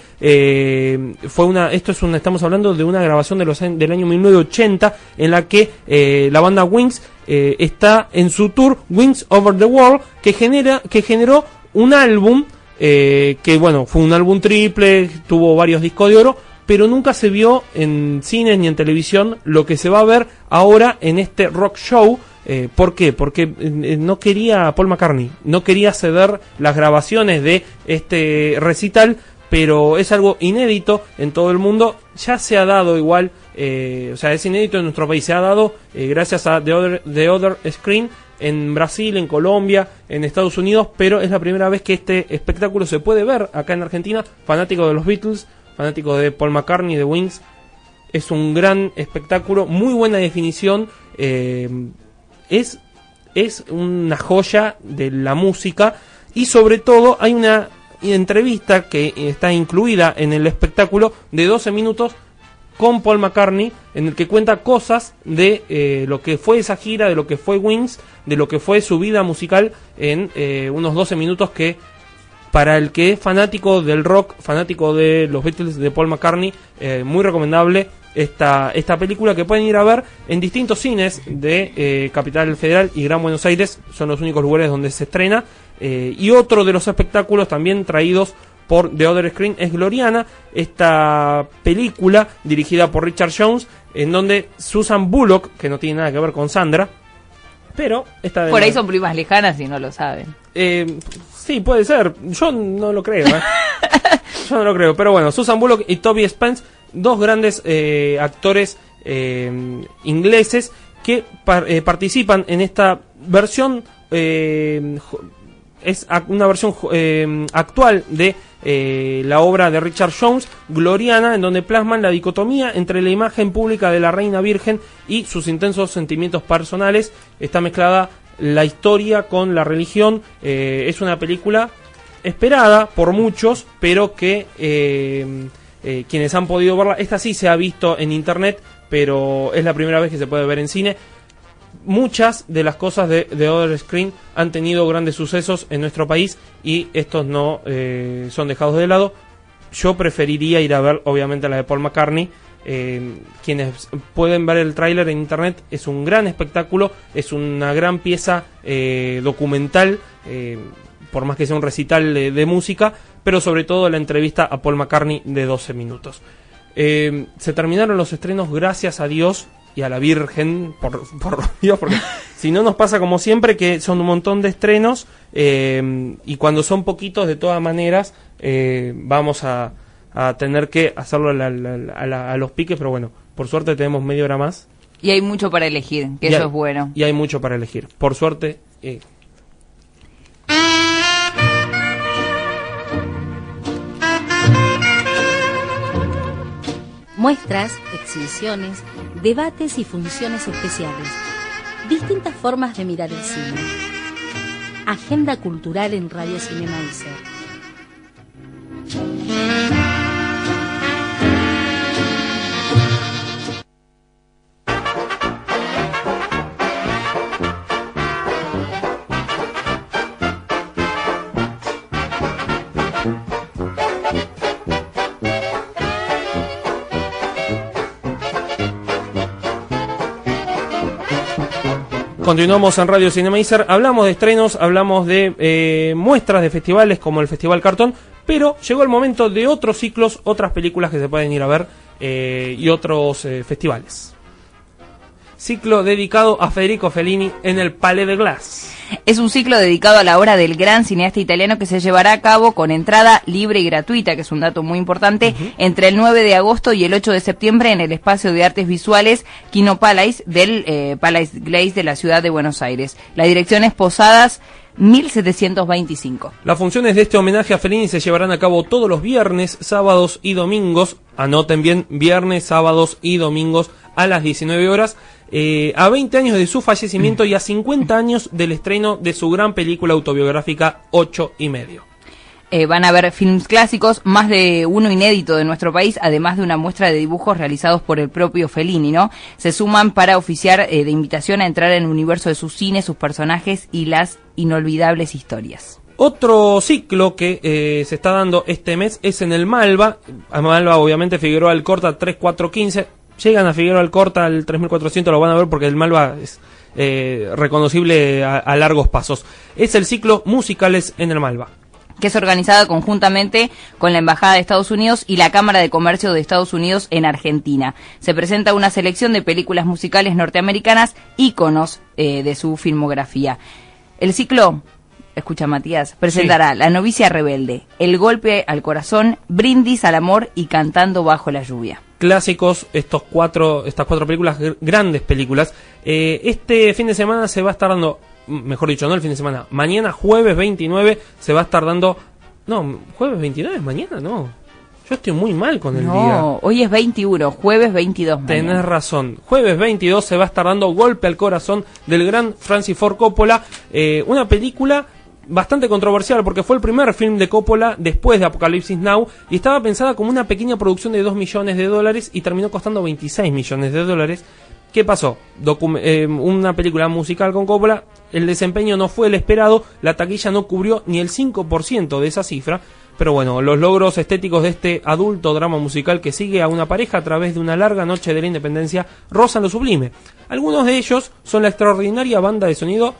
fue una, esto es una, estamos hablando de una grabación de los, del año 1980 en la que la banda Wings eh, está en su tour Wings Over the World que genera, que generó un álbum eh, que bueno, fue un álbum triple, tuvo varios discos de oro, pero nunca se vio en cines ni en televisión lo que se va a ver ahora en este rock show. Eh, ¿Por qué? Porque eh, no quería Paul McCartney, no quería ceder las grabaciones de este recital, pero es algo inédito en todo el mundo. Ya se ha dado igual, eh, o sea, es inédito en nuestro país, se ha dado eh, gracias a The Other, The Other Screen en Brasil, en Colombia, en Estados Unidos, pero es la primera vez que este espectáculo se puede ver acá en Argentina. Fanático de los Beatles, fanático de Paul McCartney, de Wings, es un gran espectáculo, muy buena definición. eh, es, es una joya de la música y sobre todo hay una entrevista que está incluida en el espectáculo de 12 minutos con Paul McCartney en el que cuenta cosas de eh, lo que fue esa gira, de lo que fue Wings, de lo que fue su vida musical en eh, unos 12 minutos que para el que es fanático del rock, fanático de los Beatles de Paul McCartney, eh, muy recomendable esta, esta película que pueden ir a ver en distintos cines de Capital Federal y Gran Buenos Aires, son los únicos lugares donde se estrena. Y otro de los espectáculos también traídos por The Other Screen es Gloriana, esta película dirigida por Richard Jones, en donde Susan Bullock, que no tiene nada que ver con Sandra, pero esta de Por la- ahí son primas lejanas y no lo saben. eh, sí, puede ser. Yo no lo creo. ¿eh? yo no lo creo. Pero bueno, Susan Bullock y Toby Spence, dos grandes eh, actores eh, ingleses que par- participan en esta versión. Es una versión eh, actual de eh, la obra de Richard Jones, Gloriana, en donde plasman la dicotomía entre la imagen pública de la Reina Virgen y sus intensos sentimientos personales. Está mezclada la historia con la religión. Eh, es una película esperada por muchos, pero que eh, eh, quienes han podido verla, esta sí se ha visto en internet, pero es la primera vez que se puede ver en cine. Muchas de las cosas de, de Other Screen han tenido grandes sucesos en nuestro país y estos no eh, son dejados de lado. Yo preferiría ir a ver, obviamente, la de Paul McCartney. Eh, quienes pueden ver el tráiler en internet es un gran espectáculo, es una gran pieza eh, documental, por más que sea un recital de, música, pero sobre todo la entrevista a Paul McCartney de 12 minutos. Se terminaron los estrenos, gracias a Dios y a la Virgen, por, por Dios, porque si no nos pasa como siempre que son un montón de estrenos eh, y cuando son poquitos, de todas maneras, eh, vamos a, a tener que hacerlo a, la- a la- a los piques, pero bueno, por suerte tenemos media hora más. Y hay mucho para elegir, que Y eso hay- es bueno. Y hay mucho para elegir. Por suerte, eh, Muestras, exhibiciones, debates y funciones especiales. Distintas formas de mirar el cine. Agenda cultural en Radio Cinema Iser. Continuamos en Radio Cinemizer, hablamos de estrenos, hablamos de eh, muestras de festivales como el Festival Cartón, pero llegó el momento de otros ciclos, otras películas que se pueden ir a ver eh, y otros eh, festivales. Ciclo dedicado a Federico Fellini en el Palais de Glass. Es un ciclo dedicado a la obra del gran cineasta italiano que se llevará a cabo con entrada libre y gratuita, que es un dato muy importante, entre el 9 de agosto y el 8 de septiembre en el espacio de artes visuales Kino Palace del eh, Palace Glaze de la ciudad de Buenos Aires. La dirección es Posadas 1725. Las funciones de este homenaje a Fellini se llevarán a cabo todos los viernes, sábados y domingos. Anoten bien, viernes, sábados y domingos a las 19 horas. Eh, a 20 años de su fallecimiento y a 50 años del estreno de su gran película autobiográfica 8 y medio. Eh, van a ver films clásicos, más de uno inédito de nuestro país, además de una muestra de dibujos realizados por el propio Fellini, ¿no? Se suman para oficiar eh, de invitación a entrar en el universo de su cine, sus personajes y las inolvidables historias. Otro ciclo que eh, se está dando este mes es en el Malva. A Malva, obviamente, Figueroa Alcorta 3415. Llegan a Figueroa Alcorta al 3400, lo van a ver porque el Malva es eh, reconocible a, a largos pasos. Es el ciclo Musicales en el Malva. que es organizada conjuntamente con la Embajada de Estados Unidos y la Cámara de Comercio de Estados Unidos en Argentina. Se presenta una selección de películas musicales norteamericanas, íconos eh, de su filmografía. El ciclo, escucha Matías, presentará La novicia rebelde, El golpe al corazón, Brindis al amor y Cantando bajo la lluvia. Clásicos estos cuatro estas cuatro películas gr- grandes películas Eh, este fin de semana se va a estar dando mejor dicho no el fin de semana mañana jueves 29 se va a estar dando no jueves 29 es mañana no yo estoy muy mal con el día No, hoy es 21, jueves 22. Tenés mañana. razón. Jueves 22 se va a estar dando Golpe al Corazón del gran Francis Ford Coppola. eh, una película bastante controversial porque fue el primer film de Coppola después de Apocalipsis Now y estaba pensada como una pequeña producción de 2 millones de dólares y terminó costando 26 millones de dólares. ¿Qué pasó? Eh, una película musical con Coppola, el desempeño no fue el esperado, la taquilla no cubrió ni el 5% de esa cifra, pero bueno, los logros estéticos de este adulto drama musical que sigue a una pareja a través de una larga noche de la independencia rozan lo sublime. Algunos de ellos son la extraordinaria banda de sonido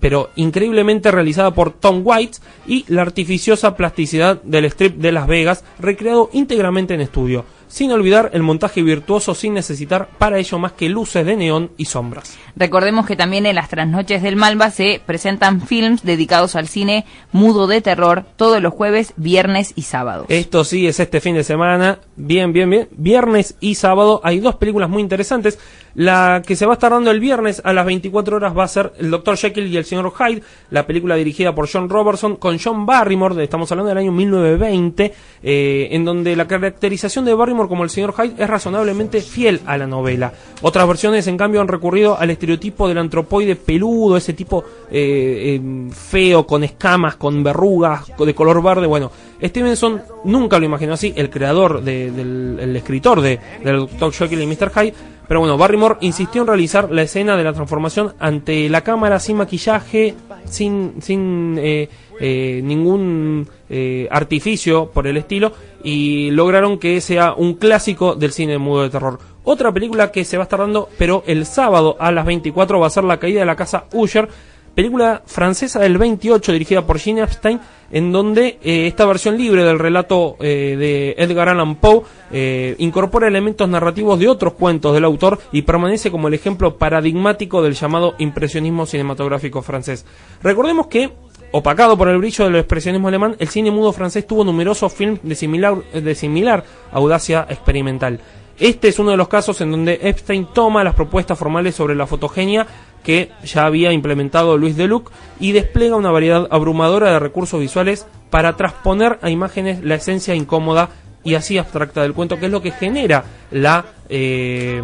pero increíblemente realizada por Tom Waits y la artificiosa plasticidad del strip de Las Vegas, recreado íntegramente en estudio. sin olvidar el montaje virtuoso sin necesitar para ello más que luces de neón y sombras. Recordemos que también en las trasnoches del Malva se presentan films dedicados al cine mudo de terror todos los jueves, viernes y sábados. Esto sí es este fin de semana, bien, bien, bien. Viernes y sábado hay dos películas muy interesantes. La que se va a estar dando el viernes a las 24 horas va a ser El Dr. Jekyll y el Señor Hyde, la película dirigida por John Robertson con John Barrymore, estamos hablando del año 1920, eh, en donde la caracterización de Barrymore como el Señor Hyde es razonablemente fiel a la novela. Otras versiones, en cambio, han recurrido al estereotipo del antropoide peludo, ese tipo eh, eh, feo, con escamas, con verrugas, de color verde. Bueno, Stevenson nunca lo imaginó así, el creador de- del el escritor de, del Dr. Jekyll y Mr. Hyde. Pero bueno, Barrymore insistió en realizar la escena de la transformación ante la cámara sin maquillaje, sin, sin eh, eh, ningún eh, artificio por el estilo, y lograron que sea un clásico del cine mudo de terror. Otra película que se va a estar dando, pero el sábado a las 24 va a ser La caída de la casa Usher, película francesa del 28 dirigida por Gene Epstein, en donde eh, esta versión libre del relato eh, de Edgar Allan Poe eh, incorpora elementos narrativos de otros cuentos del autor y permanece como el ejemplo paradigmático del llamado impresionismo cinematográfico francés. Recordemos que Opacado por el brillo del expresionismo alemán, el cine mudo francés tuvo numerosos films de similar, de similar audacia experimental. Este es uno de los casos en donde Epstein toma las propuestas formales sobre la fotogenia que ya había implementado Luis Deluc y despliega una variedad abrumadora de recursos visuales para transponer a imágenes la esencia incómoda y así abstracta del cuento, que es lo que genera la, eh,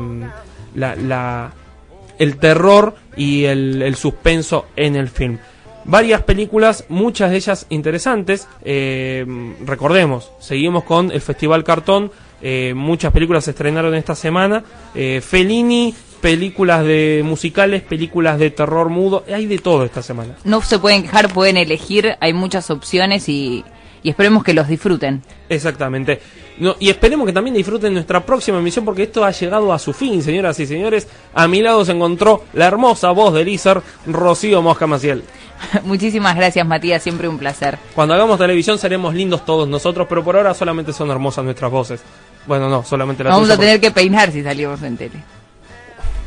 el terror y el, el suspenso en el film. Varias películas, muchas de ellas interesantes. eh, recordemos, seguimos con el Festival Cartón. eh, muchas películas se estrenaron esta semana. Fellini, películas de musicales, películas de terror mudo. Hay de todo esta semana. No se pueden quejar, pueden elegir, hay muchas opciones y, y esperemos que los disfruten. Exactamente. No, y esperemos que también disfruten nuestra próxima emisión porque esto ha llegado a su fin, señoras y señores. A mi lado se encontró la hermosa voz de Lizar, Rocío Mosca Maciel. Muchísimas gracias Matías, siempre un placer. Cuando hagamos televisión seremos lindos todos nosotros, pero por ahora solamente son hermosas nuestras voces. Bueno, no, solamente la Vamos tuya, a tener que peinar si salimos en tele.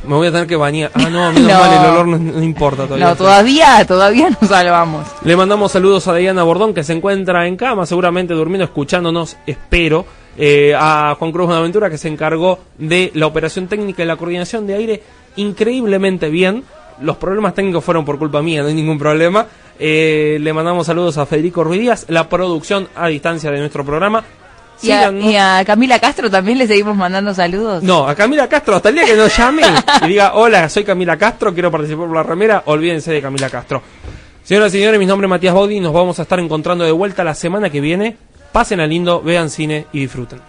Me voy a tener que bañar. Ah, no, menos No. mal, el olor no, no importa todavía. No, todavía, todavía nos salvamos. Le mandamos saludos a Diana Bordón, que se encuentra en cama, seguramente durmiendo, escuchándonos, espero. Eh, a Juan Cruz Buenaventura, que se encargó de la operación técnica y la coordinación de aire increíblemente bien. Los problemas técnicos fueron por culpa mía, no hay ningún problema. Eh, le mandamos saludos a Federico Ruiz Díaz, la producción a distancia de nuestro programa. Y a, Síganos- y a Camila Castro también le seguimos mandando saludos. No, a Camila Castro, hasta el día que nos llame y diga, hola, soy Camila Castro, quiero participar por la remera, olvídense de Camila Castro. Señoras y señores, mi nombre es Matías Baudi, nos vamos a estar encontrando de vuelta la semana que viene. Pasen a lindo, vean cine y disfruten.